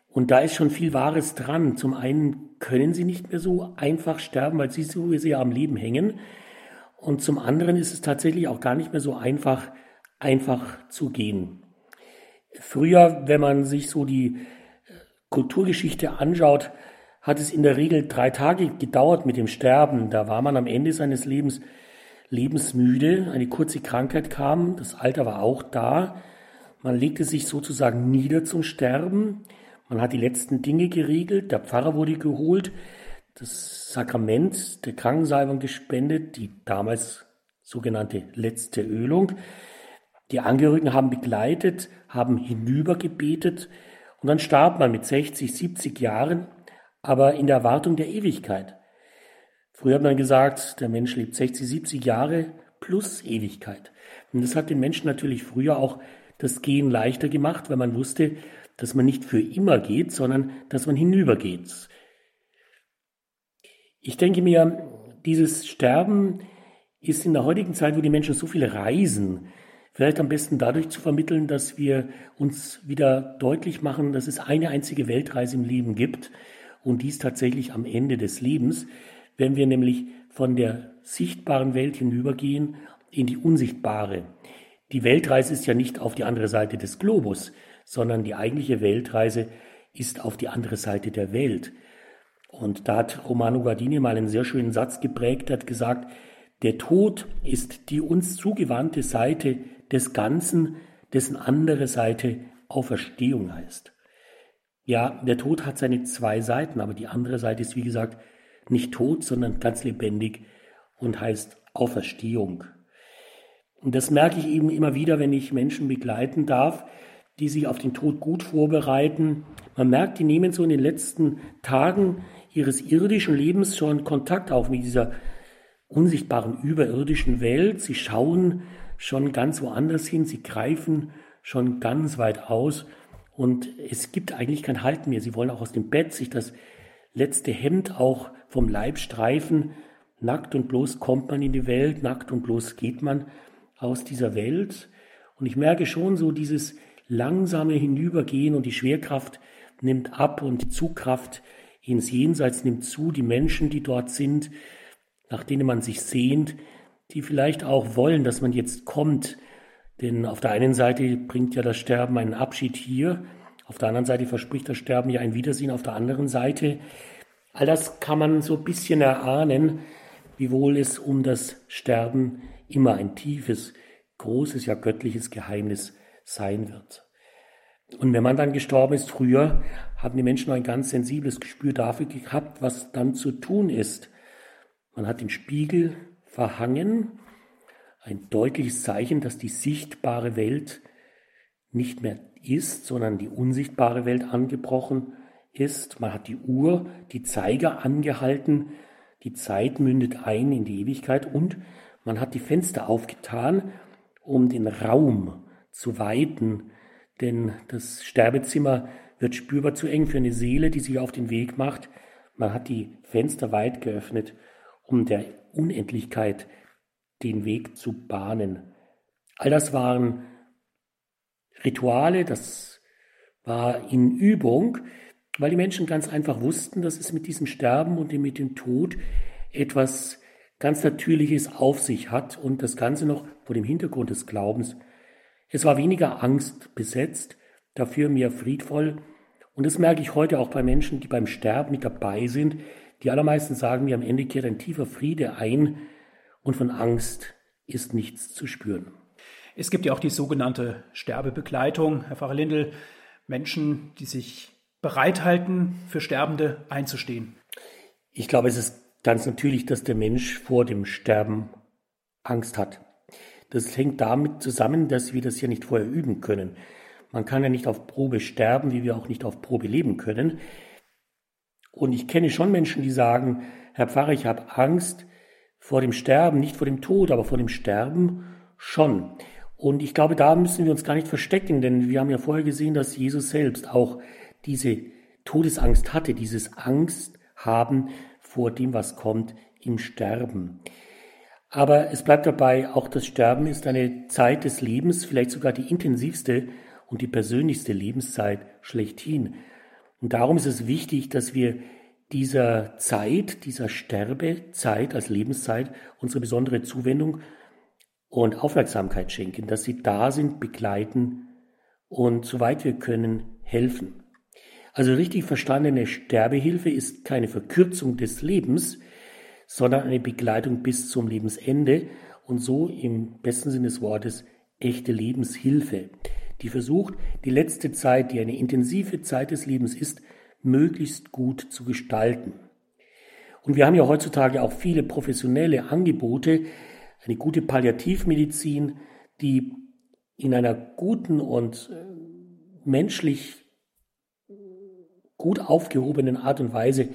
Und da ist schon viel Wahres dran. Zum einen können sie nicht mehr so einfach sterben, weil sie so sehr am Leben hängen. Und zum anderen ist es tatsächlich auch gar nicht mehr so einfach, einfach zu gehen. Früher, wenn man sich so die äh, Kulturgeschichte anschaut, hat es in der Regel drei Tage gedauert mit dem Sterben. Da war man am Ende seines Lebens lebensmüde, eine kurze Krankheit kam, das Alter war auch da. Man legte sich sozusagen nieder zum Sterben. Man hat die letzten Dinge geregelt. Der Pfarrer wurde geholt. Das Sakrament der Krankensalbung gespendet, die damals sogenannte letzte Ölung. Die Angehörigen haben begleitet, haben hinübergebetet und dann starb man mit 60, 70 Jahren, aber in der Erwartung der Ewigkeit. Früher hat man gesagt, der Mensch lebt 60, 70 Jahre plus Ewigkeit. Und das hat den Menschen natürlich früher auch das Gehen leichter gemacht, weil man wusste, dass man nicht für immer geht, sondern dass man hinübergeht. Ich denke mir, dieses Sterben ist in der heutigen Zeit, wo die Menschen so viel reisen, vielleicht am besten dadurch zu vermitteln, dass wir uns wieder deutlich machen, dass es eine einzige Weltreise im Leben gibt und dies tatsächlich am Ende des Lebens, wenn wir nämlich von der sichtbaren Welt hinübergehen in die unsichtbare. Die Weltreise ist ja nicht auf die andere Seite des Globus, sondern die eigentliche Weltreise ist auf die andere Seite der Welt. Und da hat Romano Guardini mal einen sehr schönen Satz geprägt, hat gesagt, der Tod ist die uns zugewandte Seite des Ganzen, dessen andere Seite Auferstehung heißt. Ja, der Tod hat seine zwei Seiten, aber die andere Seite ist, wie gesagt, nicht tot, sondern ganz lebendig und heißt Auferstehung. Und das merke ich eben immer wieder, wenn ich Menschen begleiten darf, die sich auf den Tod gut vorbereiten. Man merkt, die nehmen so in den letzten Tagen ihres irdischen Lebens schon Kontakt auf mit dieser unsichtbaren überirdischen Welt. Sie schauen schon ganz woanders hin, sie greifen schon ganz weit aus und es gibt eigentlich kein Halt mehr. Sie wollen auch aus dem Bett sich das letzte Hemd auch vom Leib streifen. Nackt und bloß kommt man in die Welt, nackt und bloß geht man aus dieser Welt. Und ich merke schon so dieses langsame Hinübergehen und die Schwerkraft nimmt ab und die Zugkraft ins Jenseits nimmt zu. Die Menschen, die dort sind, nach denen man sich sehnt, die vielleicht auch wollen, dass man jetzt kommt. Denn auf der einen Seite bringt ja das Sterben einen Abschied hier, auf der anderen Seite verspricht das Sterben ja ein Wiedersehen auf der anderen Seite. All das kann man so ein bisschen erahnen, wiewohl es um das Sterben immer ein tiefes, großes, ja göttliches Geheimnis sein wird. Und wenn man dann gestorben ist, früher haben die Menschen ein ganz sensibles Gespür dafür gehabt, was dann zu tun ist. Man hat den Spiegel verhangen, ein deutliches Zeichen, dass die sichtbare Welt nicht mehr ist, sondern die unsichtbare Welt angebrochen ist. Man hat die Uhr, die Zeiger angehalten, die Zeit mündet ein in die Ewigkeit und man hat die Fenster aufgetan, um den Raum zu weiten, denn das Sterbezimmer wird spürbar zu eng für eine Seele, die sich auf den Weg macht. Man hat die Fenster weit geöffnet, um der Unendlichkeit den Weg zu bahnen. All das waren Rituale, das war in Übung, weil die Menschen ganz einfach wussten, dass es mit diesem Sterben und mit dem Tod etwas ganz Natürliches auf sich hat und das Ganze noch vor dem Hintergrund des Glaubens. Es war weniger Angst besetzt, dafür mehr friedvoll. Und das merke ich heute auch bei Menschen, die beim Sterben mit dabei sind. Die allermeisten sagen mir, am Ende kehrt ein tiefer Friede ein und von Angst ist nichts zu spüren. Es gibt ja auch die sogenannte Sterbebegleitung, Herr Pfarrer Lindel, Menschen, die sich bereithalten, für Sterbende einzustehen. Ich glaube, es ist ganz natürlich, dass der Mensch vor dem Sterben Angst hat. Das hängt damit zusammen, dass wir das ja nicht vorher üben können. Man kann ja nicht auf Probe sterben, wie wir auch nicht auf Probe leben können. Und ich kenne schon Menschen, die sagen, Herr Pfarrer, ich habe Angst vor dem Sterben, nicht vor dem Tod, aber vor dem Sterben schon. Und ich glaube, da müssen wir uns gar nicht verstecken, denn wir haben ja vorher gesehen, dass Jesus selbst auch diese Todesangst hatte, dieses Angst haben vor dem, was kommt im Sterben. Aber es bleibt dabei, auch das Sterben ist eine Zeit des Lebens, vielleicht sogar die intensivste und die persönlichste Lebenszeit schlechthin. Und darum ist es wichtig, dass wir dieser Zeit, dieser Sterbezeit als Lebenszeit unsere besondere Zuwendung und Aufmerksamkeit schenken, dass sie da sind, begleiten und soweit wir können helfen. Also richtig verstandene Sterbehilfe ist keine Verkürzung des Lebens, sondern eine Begleitung bis zum Lebensende und so im besten Sinne des Wortes echte Lebenshilfe, die versucht, die letzte Zeit, die eine intensive Zeit des Lebens ist, möglichst gut zu gestalten. Und wir haben ja heutzutage auch viele professionelle Angebote, eine gute Palliativmedizin, die in einer guten und äh, menschlich gut aufgehobenen Art und Weise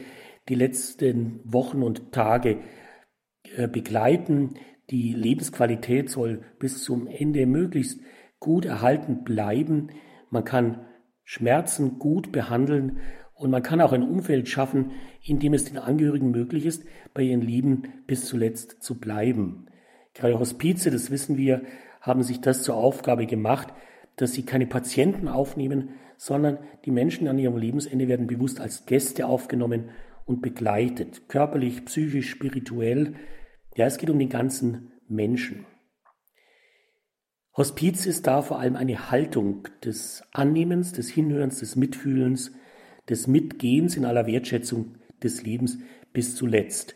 die letzten Wochen und Tage äh, begleiten. Die Lebensqualität soll bis zum Ende möglichst gut erhalten bleiben. Man kann Schmerzen gut behandeln und man kann auch ein Umfeld schaffen, in dem es den Angehörigen möglich ist, bei ihren Lieben bis zuletzt zu bleiben. Gerade Hospize, das wissen wir, haben sich das zur Aufgabe gemacht, dass sie keine Patienten aufnehmen, sondern die Menschen an ihrem Lebensende werden bewusst als Gäste aufgenommen und begleitet, körperlich, psychisch, spirituell. Ja, es geht um den ganzen Menschen. Hospiz ist da vor allem eine Haltung des Annehmens, des Hinhörens, des Mitfühlens, des Mitgehens in aller Wertschätzung des Lebens bis zuletzt.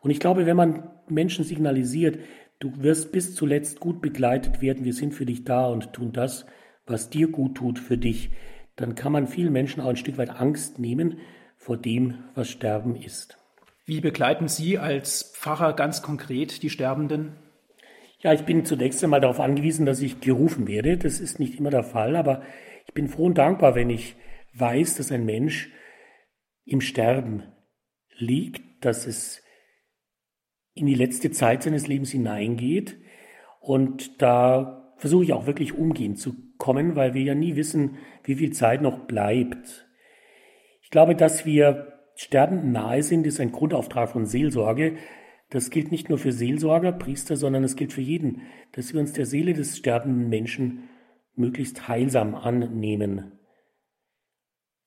Und ich glaube, wenn man Menschen signalisiert, du wirst bis zuletzt gut begleitet werden, wir sind für dich da und tun das, was dir gut tut für dich, dann kann man vielen Menschen auch ein Stück weit Angst nehmen vor dem, was Sterben ist. Wie begleiten Sie als Pfarrer ganz konkret die Sterbenden? Ja, ich bin zunächst einmal darauf angewiesen, dass ich gerufen werde. Das ist nicht immer der Fall, aber ich bin froh und dankbar, wenn ich weiß, dass ein Mensch im Sterben liegt, dass es in die letzte Zeit seines Lebens hineingeht. Und da versuche ich auch wirklich umgehen zu kommen, weil wir ja nie wissen, wie viel Zeit noch bleibt. Ich glaube, dass wir Sterbenden nahe sind, ist ein Grundauftrag von Seelsorge. Das gilt nicht nur für Seelsorger, Priester, sondern es gilt für jeden, dass wir uns der Seele des sterbenden Menschen möglichst heilsam annehmen.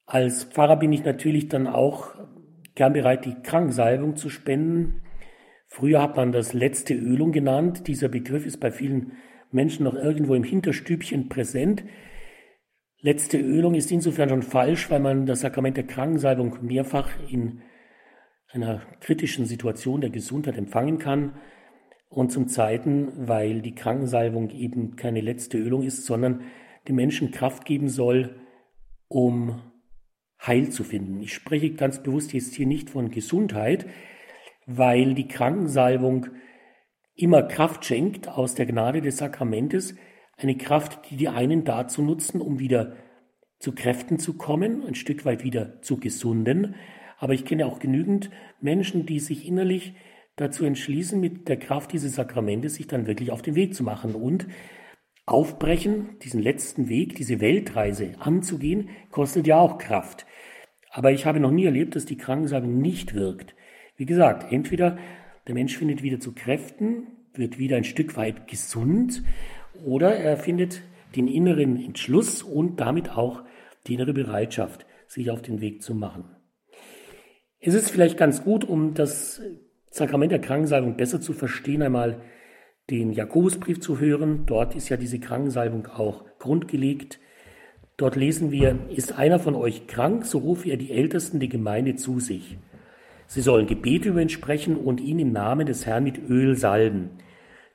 Als Pfarrer bin ich natürlich dann auch gern bereit, die Krankensalbung zu spenden. Früher hat man das letzte Ölung genannt. Dieser Begriff ist bei vielen Menschen noch irgendwo im Hinterstübchen präsent. Letzte Ölung ist insofern schon falsch, weil man das Sakrament der Krankensalbung mehrfach in einer kritischen Situation der Gesundheit empfangen kann. Und zum Zweiten, weil die Krankensalbung eben keine letzte Ölung ist, sondern dem Menschen Kraft geben soll, um Heil zu finden. Ich spreche ganz bewusst jetzt hier nicht von Gesundheit, weil die Krankensalbung immer Kraft schenkt aus der Gnade des Sakramentes, eine Kraft, die die einen dazu nutzen, um wieder zu Kräften zu kommen, ein Stück weit wieder zu gesunden. Aber ich kenne auch genügend Menschen, die sich innerlich dazu entschließen, mit der Kraft dieses Sakramentes sich dann wirklich auf den Weg zu machen und aufbrechen, diesen letzten Weg, diese Weltreise anzugehen, kostet ja auch Kraft. Aber ich habe noch nie erlebt, dass die Krankensalbung nicht wirkt. Wie gesagt, entweder der Mensch findet wieder zu Kräften, wird wieder ein Stück weit gesund, oder er findet den inneren Entschluss und damit auch die innere Bereitschaft, sich auf den Weg zu machen. Es ist vielleicht ganz gut, um das Sakrament der Krankensalbung besser zu verstehen, einmal den Jakobusbrief zu hören. Dort ist ja diese Krankensalbung auch grundgelegt. Dort lesen wir, ist einer von euch krank, so rufe er die Ältesten der Gemeinde zu sich. Sie sollen Gebete über ihn sprechen und ihn im Namen des Herrn mit Öl salben.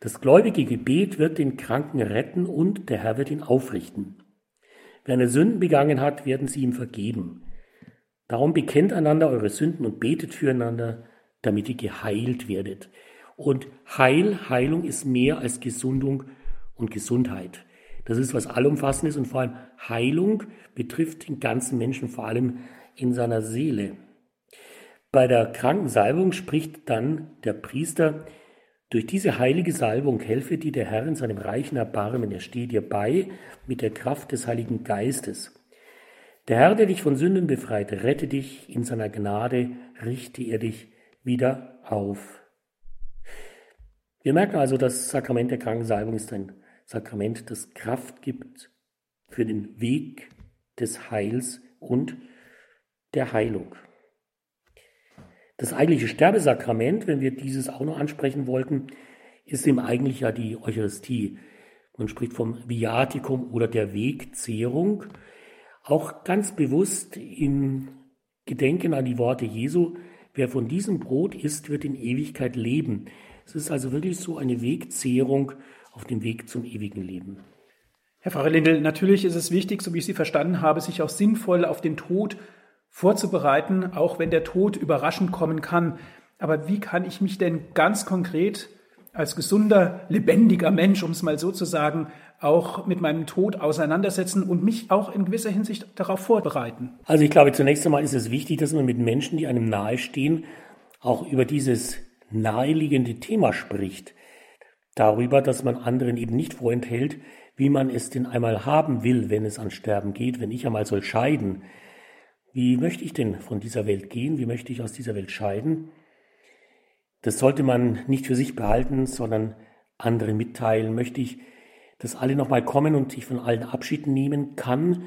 Das gläubige Gebet wird den Kranken retten und der Herr wird ihn aufrichten. Wer eine Sünden begangen hat, werden sie ihm vergeben. Darum bekennt einander eure Sünden und betet füreinander, damit ihr geheilt werdet. Und Heil, Heilung ist mehr als Gesundung und Gesundheit. Das ist was Allumfassendes und vor allem Heilung betrifft den ganzen Menschen, vor allem in seiner Seele. Bei der Krankensalbung spricht dann der Priester, durch diese heilige Salbung helfe dir der Herr in seinem reichen Erbarmen, er steht dir bei mit der Kraft des Heiligen Geistes. Der Herr, der dich von Sünden befreit, rette dich in seiner Gnade, richte er dich wieder auf. Wir merken also, das Sakrament der Krankensalbung ist ein Sakrament, das Kraft gibt für den Weg des Heils und der Heilung. Das eigentliche Sterbesakrament, wenn wir dieses auch noch ansprechen wollten, ist eben eigentlich ja die Eucharistie. Man spricht vom Viaticum oder der Wegzehrung. Auch ganz bewusst im Gedenken an die Worte Jesu, wer von diesem Brot isst, wird in Ewigkeit leben. Es ist also wirklich so eine Wegzehrung auf dem Weg zum ewigen Leben. Herr Pfarrer Lindel, natürlich ist es wichtig, so wie ich Sie verstanden habe, sich auch sinnvoll auf den Tod vorzubereiten, auch wenn der Tod überraschend kommen kann. Aber wie kann ich mich denn ganz konkret als gesunder, lebendiger Mensch, um es mal so zu sagen, auch mit meinem Tod auseinandersetzen und mich auch in gewisser Hinsicht darauf vorbereiten? Also ich glaube, zunächst einmal ist es wichtig, dass man mit Menschen, die einem nahestehen, auch über dieses naheliegende Thema spricht. Darüber, dass man anderen eben nicht vorenthält, wie man es denn einmal haben will, wenn es an Sterben geht, wenn ich einmal soll scheiden. Wie möchte ich denn von dieser Welt gehen? Wie möchte ich aus dieser Welt scheiden? Das sollte man nicht für sich behalten, sondern andere mitteilen. Möchte ich, dass alle nochmal kommen und ich von allen Abschied nehmen kann,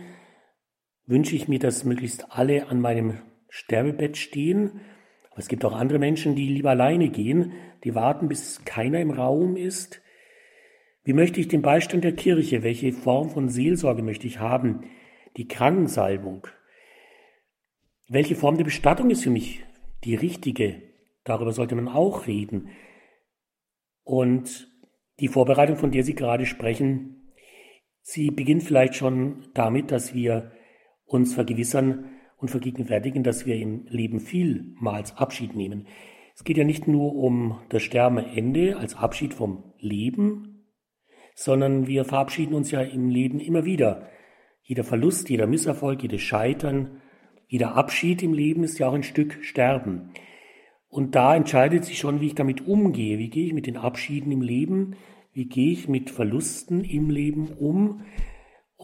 wünsche ich mir, dass möglichst alle an meinem Sterbebett stehen. Aber es gibt auch andere Menschen, die lieber alleine gehen, die warten, bis keiner im Raum ist. Wie möchte ich den Beistand der Kirche? Welche Form von Seelsorge möchte ich haben? Die Krankensalbung. Welche Form der Bestattung ist für mich die richtige? Darüber sollte man auch reden. Und die Vorbereitung, von der Sie gerade sprechen, sie beginnt vielleicht schon damit, dass wir uns vergewissern und vergegenwärtigen, dass wir im Leben vielmals Abschied nehmen. Es geht ja nicht nur um das Sterbeende als Abschied vom Leben, sondern wir verabschieden uns ja im Leben immer wieder. Jeder Verlust, jeder Misserfolg, jedes Scheitern, jeder Abschied im Leben ist ja auch ein Stück Sterben. Und da entscheidet sich schon, wie ich damit umgehe. Wie gehe ich mit den Abschieden im Leben? Wie gehe ich mit Verlusten im Leben um?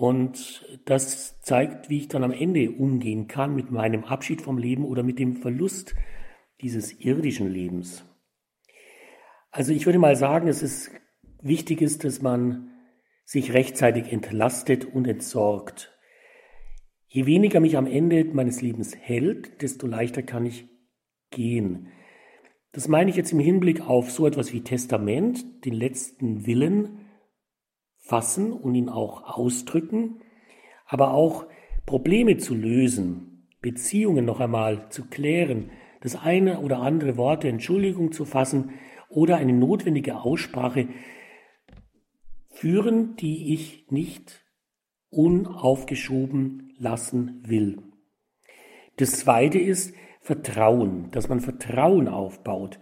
Und das zeigt, wie ich dann am Ende umgehen kann mit meinem Abschied vom Leben oder mit dem Verlust dieses irdischen Lebens. Also ich würde mal sagen, es ist wichtig ist, dass man sich rechtzeitig entlastet und entsorgt. Je weniger mich am Ende meines Lebens hält, desto leichter kann ich gehen. Das meine ich jetzt im Hinblick auf so etwas wie Testament, den letzten Willen fassen und ihn auch ausdrücken, aber auch Probleme zu lösen, Beziehungen noch einmal zu klären, das eine oder andere Wort der Entschuldigung zu fassen oder eine notwendige Aussprache führen, die ich nicht unaufgeschoben lassen will. Das zweite ist, Vertrauen, dass man Vertrauen aufbaut.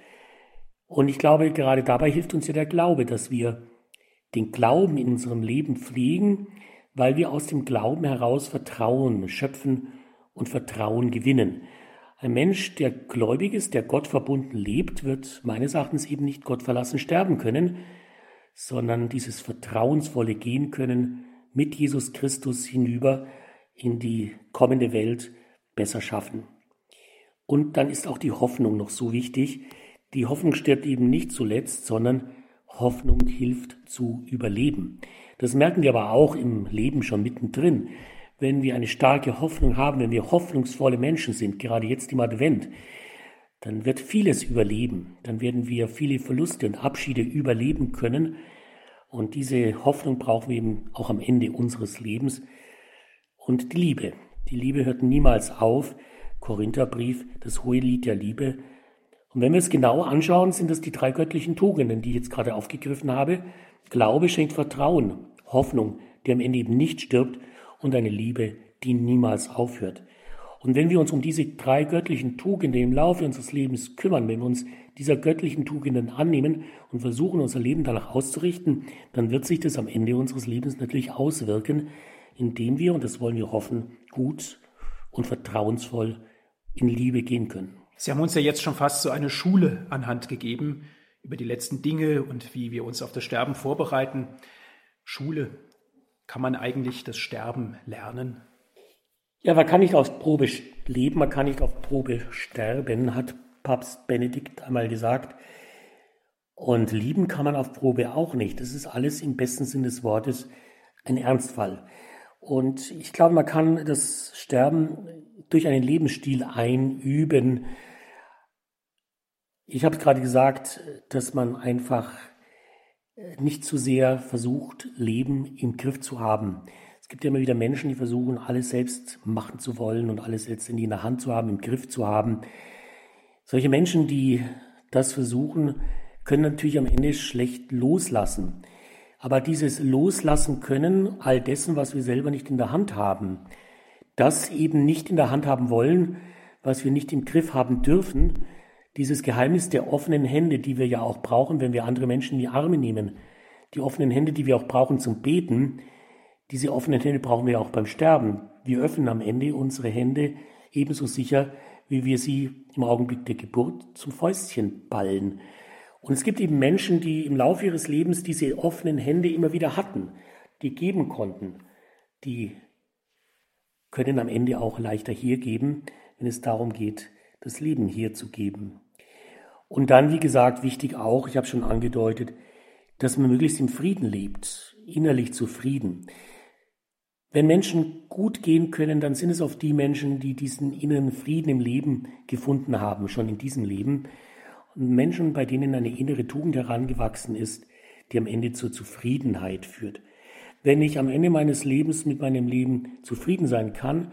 Und ich glaube, gerade dabei hilft uns ja der Glaube, dass wir den Glauben in unserem Leben pflegen, weil wir aus dem Glauben heraus Vertrauen schöpfen und Vertrauen gewinnen. Ein Mensch, der gläubig ist, der Gott verbunden lebt, wird meines Erachtens eben nicht Gott verlassen sterben können, sondern dieses vertrauensvolle Gehen können mit Jesus Christus hinüber in die kommende Welt besser schaffen. Und dann ist auch die Hoffnung noch so wichtig. Die Hoffnung stirbt eben nicht zuletzt, sondern Hoffnung hilft zu überleben. Das merken wir aber auch im Leben schon mittendrin. Wenn wir eine starke Hoffnung haben, wenn wir hoffnungsvolle Menschen sind, gerade jetzt im Advent, dann wird vieles überleben. Dann werden wir viele Verluste und Abschiede überleben können. Und diese Hoffnung brauchen wir eben auch am Ende unseres Lebens. Und die Liebe. Die Liebe hört niemals auf. Korintherbrief, das hohe Lied der Liebe. Und wenn wir es genauer anschauen, sind das die drei göttlichen Tugenden, die ich jetzt gerade aufgegriffen habe. Glaube schenkt Vertrauen, Hoffnung, die am Ende eben nicht stirbt und eine Liebe, die niemals aufhört. Und wenn wir uns um diese drei göttlichen Tugenden im Laufe unseres Lebens kümmern, wenn wir uns dieser göttlichen Tugenden annehmen und versuchen, unser Leben danach auszurichten, dann wird sich das am Ende unseres Lebens natürlich auswirken, indem wir, und das wollen wir hoffen, gut und vertrauensvoll in Liebe gehen können. Sie haben uns ja jetzt schon fast so eine Schule anhand gegeben über die letzten Dinge und wie wir uns auf das Sterben vorbereiten. Schule, kann man eigentlich das Sterben lernen? Ja, man kann nicht auf Probe leben, man kann nicht auf Probe sterben, hat Papst Benedikt einmal gesagt. Und lieben kann man auf Probe auch nicht. Das ist alles im besten Sinn des Wortes ein Ernstfall. Und ich glaube, man kann das Sterben durch einen Lebensstil einüben. Ich habe gerade gesagt, dass man einfach nicht zu sehr versucht, Leben im Griff zu haben. Es gibt ja immer wieder Menschen, die versuchen, alles selbst machen zu wollen und alles letztendlich in der Hand zu haben, im Griff zu haben. Solche Menschen, die das versuchen, können natürlich am Ende schlecht loslassen. Aber dieses Loslassen können all dessen, was wir selber nicht in der Hand haben, das eben nicht in der Hand haben wollen, was wir nicht im Griff haben dürfen, dieses Geheimnis der offenen Hände, die wir ja auch brauchen, wenn wir andere Menschen in die Arme nehmen, die offenen Hände, die wir auch brauchen zum Beten, diese offenen Hände brauchen wir auch beim Sterben. Wir öffnen am Ende unsere Hände ebenso sicher, wie wir sie im Augenblick der Geburt zum Fäustchen ballen. Und es gibt eben Menschen, die im Laufe ihres Lebens diese offenen Hände immer wieder hatten, die geben konnten, die können am Ende auch leichter hier geben, wenn es darum geht, das Leben hier zu geben. Und dann, wie gesagt, wichtig auch, ich habe schon angedeutet, dass man möglichst im Frieden lebt, innerlich zufrieden. Wenn Menschen gut gehen können, dann sind es oft die Menschen, die diesen inneren Frieden im Leben gefunden haben, schon in diesem Leben. Und Menschen, bei denen eine innere Tugend herangewachsen ist, die am Ende zur Zufriedenheit führt. Wenn ich am Ende meines Lebens mit meinem Leben zufrieden sein kann,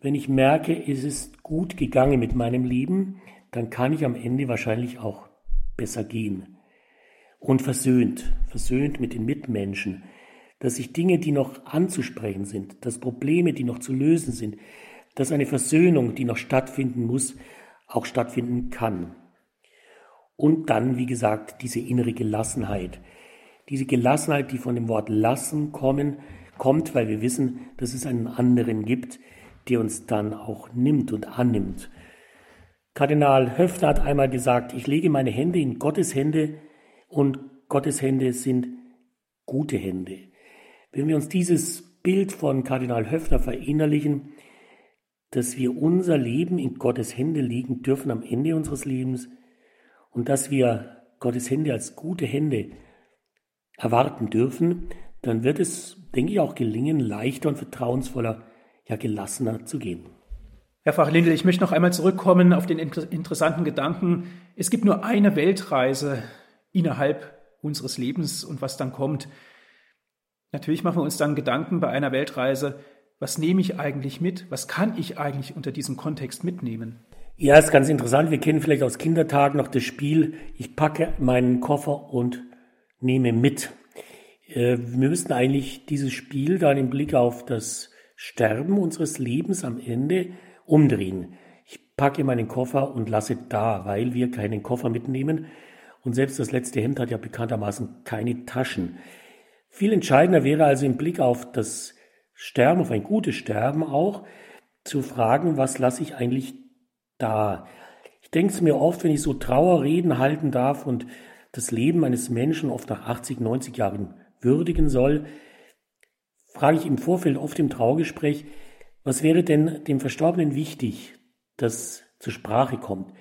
wenn ich merke, es ist gut gegangen mit meinem Leben, dann kann ich am Ende wahrscheinlich auch besser gehen. Und versöhnt, versöhnt mit den Mitmenschen, dass sich Dinge, die noch anzusprechen sind, dass Probleme, die noch zu lösen sind, dass eine Versöhnung, die noch stattfinden muss, auch stattfinden kann. Und dann, wie gesagt, diese innere Gelassenheit. Diese Gelassenheit, die von dem Wort lassen kommen, kommt, weil wir wissen, dass es einen anderen gibt, der uns dann auch nimmt und annimmt. Kardinal Höfner hat einmal gesagt, ich lege meine Hände in Gottes Hände und Gottes Hände sind gute Hände. Wenn wir uns dieses Bild von Kardinal Höfner verinnerlichen, dass wir unser Leben in Gottes Hände legen dürfen am Ende unseres Lebens und dass wir Gottes Hände als gute Hände erwarten dürfen, dann wird es, denke ich, auch gelingen, leichter und vertrauensvoller ja gelassener zu gehen. Herr Fachlindel, ich möchte noch einmal zurückkommen auf den interessanten Gedanken. Es gibt nur eine Weltreise innerhalb unseres Lebens und was dann kommt. Natürlich machen wir uns dann Gedanken bei einer Weltreise, was nehme ich eigentlich mit? Was kann ich eigentlich unter diesem Kontext mitnehmen? Ja, ist ganz interessant. Wir kennen vielleicht aus Kindertagen noch das Spiel, ich packe meinen Koffer und nehme mit. Äh, wir müssten eigentlich dieses Spiel dann im Blick auf das Sterben unseres Lebens am Ende umdrehen. Ich packe meinen Koffer und lasse da, weil wir keinen Koffer mitnehmen. Und selbst das letzte Hemd hat ja bekanntermaßen keine Taschen. Viel entscheidender wäre also im Blick auf das Sterben, auf ein gutes Sterben auch, zu fragen, was lasse ich eigentlich da? Ich denke es mir oft, wenn ich so Trauerreden halten darf und das Leben eines Menschen oft nach 80, 90 Jahren würdigen soll, frage ich im Vorfeld oft im Trauergespräch, was wäre denn dem Verstorbenen wichtig, das zur Sprache kommt?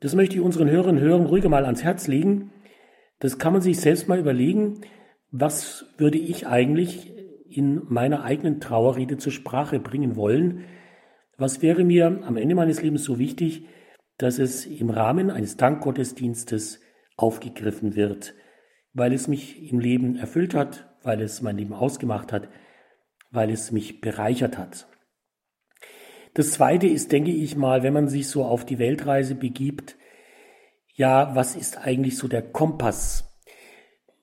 Das möchte ich unseren Hörerinnen und Hörern ruhiger mal ans Herz legen. Das kann man sich selbst mal überlegen, was würde ich eigentlich in meiner eigenen Trauerrede zur Sprache bringen wollen? Was wäre mir am Ende meines Lebens so wichtig, dass es im Rahmen eines Dankgottesdienstes aufgegriffen wird, weil es mich im Leben erfüllt hat, weil es mein Leben ausgemacht hat, weil es mich bereichert hat. Das Zweite ist, denke ich mal, wenn man sich so auf die Weltreise begibt, ja, was ist eigentlich so der Kompass?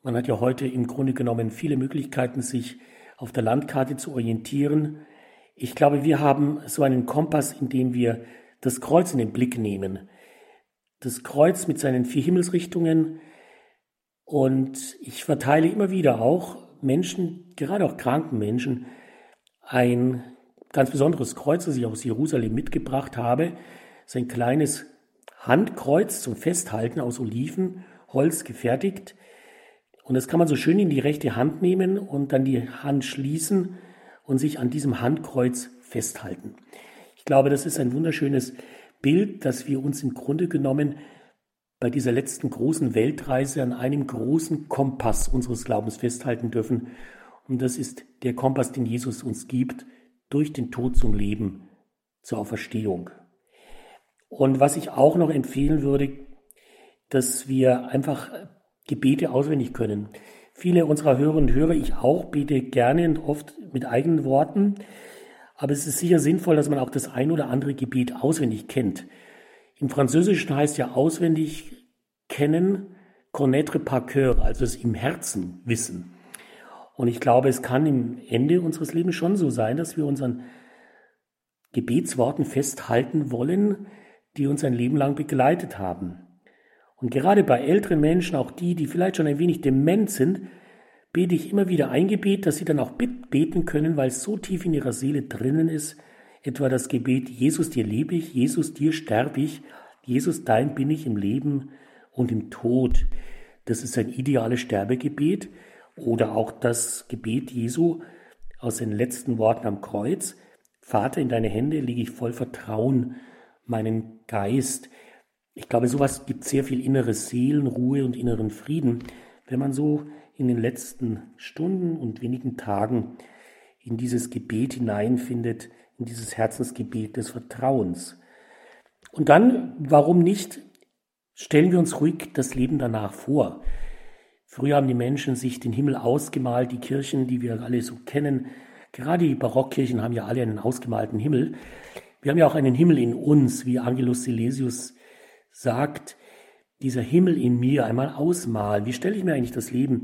Man hat ja heute im Grunde genommen viele Möglichkeiten, sich auf der Landkarte zu orientieren. Ich glaube, wir haben so einen Kompass, in dem wir das Kreuz in den Blick nehmen. Das Kreuz mit seinen vier Himmelsrichtungen. Und ich verteile immer wieder auch Menschen, gerade auch kranken Menschen, ein ganz besonderes Kreuz, das ich aus Jerusalem mitgebracht habe. Es ist ein kleines Handkreuz zum Festhalten aus Olivenholz gefertigt. Und das kann man so schön in die rechte Hand nehmen und dann die Hand schließen und sich an diesem Handkreuz festhalten. Ich glaube, das ist ein wunderschönes Bild, dass wir uns im Grunde genommen bei dieser letzten großen Weltreise an einem großen Kompass unseres Glaubens festhalten dürfen. Und das ist der Kompass, den Jesus uns gibt, durch den Tod zum Leben, zur Auferstehung. Und was ich auch noch empfehlen würde, dass wir einfach Gebete auswendig können. Viele unserer Hörerinnen und Hörer, ich auch, bete gerne und oft mit eigenen Worten. Aber es ist sicher sinnvoll, dass man auch das ein oder andere Gebet auswendig kennt. Im Französischen heißt ja auswendig kennen, connaître par cœur, also es im Herzen wissen. Und ich glaube, es kann im Ende unseres Lebens schon so sein, dass wir unseren Gebetsworten festhalten wollen, die uns ein Leben lang begleitet haben. Und gerade bei älteren Menschen, auch die, die vielleicht schon ein wenig dement sind, bete ich immer wieder ein Gebet, dass sie dann auch beten können, weil es so tief in ihrer Seele drinnen ist. Etwa das Gebet, Jesus, dir lebe ich, Jesus, dir sterbe ich, Jesus, dein bin ich im Leben und im Tod. Das ist ein ideales Sterbegebet. Oder auch das Gebet Jesu aus den letzten Worten am Kreuz. Vater, in deine Hände lege ich voll Vertrauen meinen Geist. Ich glaube, sowas gibt sehr viel innere Seelenruhe und inneren Frieden, wenn man so in den letzten Stunden und wenigen Tagen in dieses Gebet hineinfindet, in dieses Herzensgebet des Vertrauens. Und dann, warum nicht, stellen wir uns ruhig das Leben danach vor. Früher haben die Menschen sich den Himmel ausgemalt, die Kirchen, die wir alle so kennen. Gerade die Barockkirchen haben ja alle einen ausgemalten Himmel. Wir haben ja auch einen Himmel in uns, wie Angelus Silesius sagt, dieser Himmel in mir einmal ausmalen. Wie stelle ich mir eigentlich das Leben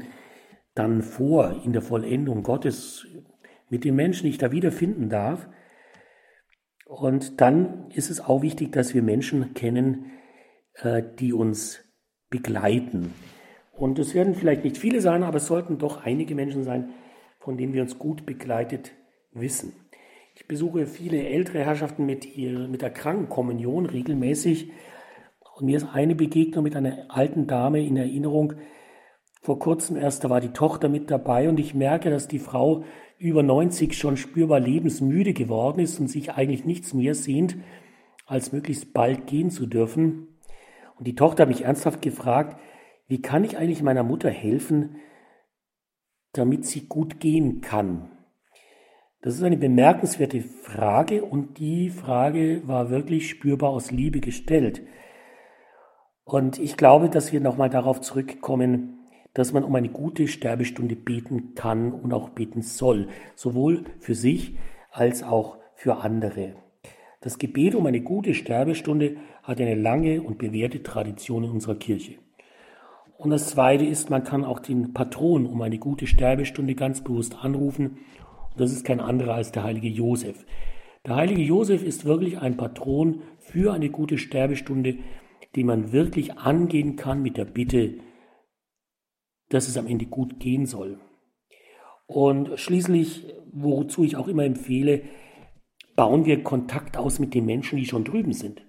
dann vor in der Vollendung Gottes mit den Menschen, die ich da wiederfinden darf? Und dann ist es auch wichtig, dass wir Menschen kennen, äh, die uns begleiten. Und es werden vielleicht nicht viele sein, aber es sollten doch einige Menschen sein, von denen wir uns gut begleitet wissen. Ich besuche viele ältere Herrschaften mit, ihr, mit der Krankenkommunion regelmäßig und mir ist eine Begegnung mit einer alten Dame in Erinnerung. Vor kurzem erst, da war die Tochter mit dabei und ich merke, dass die Frau über 90 schon spürbar lebensmüde geworden ist und sich eigentlich nichts mehr sehnt, als möglichst bald gehen zu dürfen. Und die Tochter hat mich ernsthaft gefragt, wie kann ich eigentlich meiner Mutter helfen, damit sie gut gehen kann? Das ist eine bemerkenswerte Frage und die Frage war wirklich spürbar aus Liebe gestellt. Und ich glaube, dass wir nochmal darauf zurückkommen, dass man um eine gute Sterbestunde beten kann und auch beten soll, sowohl für sich als auch für andere. Das Gebet um eine gute Sterbestunde hat eine lange und bewährte Tradition in unserer Kirche. Und das Zweite ist, man kann auch den Patron um eine gute Sterbestunde ganz bewusst anrufen. Und das ist kein anderer als der heilige Josef. Der heilige Josef ist wirklich ein Patron für eine gute Sterbestunde, die man wirklich angehen kann mit der Bitte, dass es am Ende gut gehen soll. Und schließlich, wozu ich auch immer empfehle, bauen wir Kontakt aus mit den Menschen, die schon drüben sind.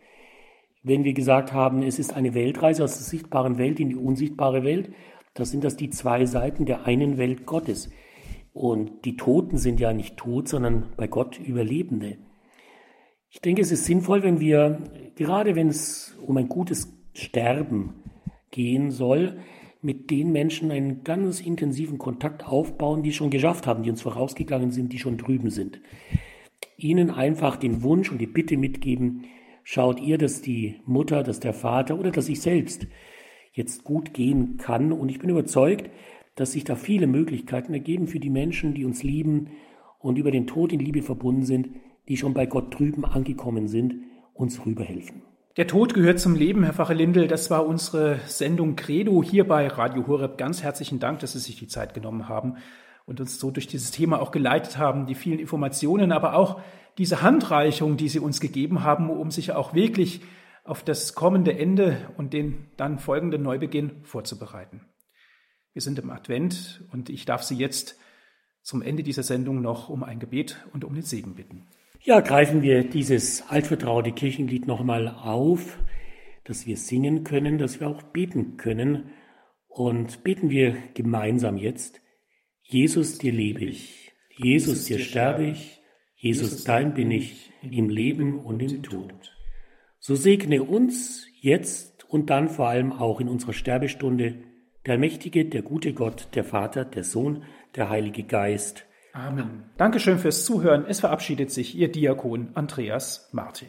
Wenn wir gesagt haben, es ist eine Weltreise aus der sichtbaren Welt in die unsichtbare Welt, dann sind das die zwei Seiten der einen Welt Gottes. Und die Toten sind ja nicht tot, sondern bei Gott Überlebende. Ich denke, es ist sinnvoll, wenn wir, gerade wenn es um ein gutes Sterben gehen soll, mit den Menschen einen ganz intensiven Kontakt aufbauen, die schon geschafft haben, die uns vorausgegangen sind, die schon drüben sind. Ihnen einfach den Wunsch und die Bitte mitgeben, schaut ihr, dass die Mutter, dass der Vater oder dass ich selbst jetzt gut gehen kann. Und ich bin überzeugt, dass sich da viele Möglichkeiten ergeben für die Menschen, die uns lieben und über den Tod in Liebe verbunden sind, die schon bei Gott drüben angekommen sind, uns rüberhelfen. Der Tod gehört zum Leben, Herr Pfarrer Lindel. Das war unsere Sendung Credo hier bei Radio Horeb. Ganz herzlichen Dank, dass Sie sich die Zeit genommen haben und uns so durch dieses Thema auch geleitet haben, die vielen Informationen, aber auch diese Handreichung, die Sie uns gegeben haben, um sich auch wirklich auf das kommende Ende und den dann folgenden Neubeginn vorzubereiten. Wir sind im Advent und ich darf Sie jetzt zum Ende dieser Sendung noch um ein Gebet und um den Segen bitten. Ja, greifen wir dieses altvertraute Kirchenlied nochmal auf, dass wir singen können, dass wir auch beten können. Und beten wir gemeinsam jetzt. Jesus, dir lebe ich. Jesus, dir sterbe ich. Jesus, dein bin ich im Leben und im Tod. So segne uns jetzt und dann vor allem auch in unserer Sterbestunde der mächtige, der gute Gott, der Vater, der Sohn, der Heilige Geist. Amen. Dankeschön fürs Zuhören. Es verabschiedet sich Ihr Diakon Andreas Martin.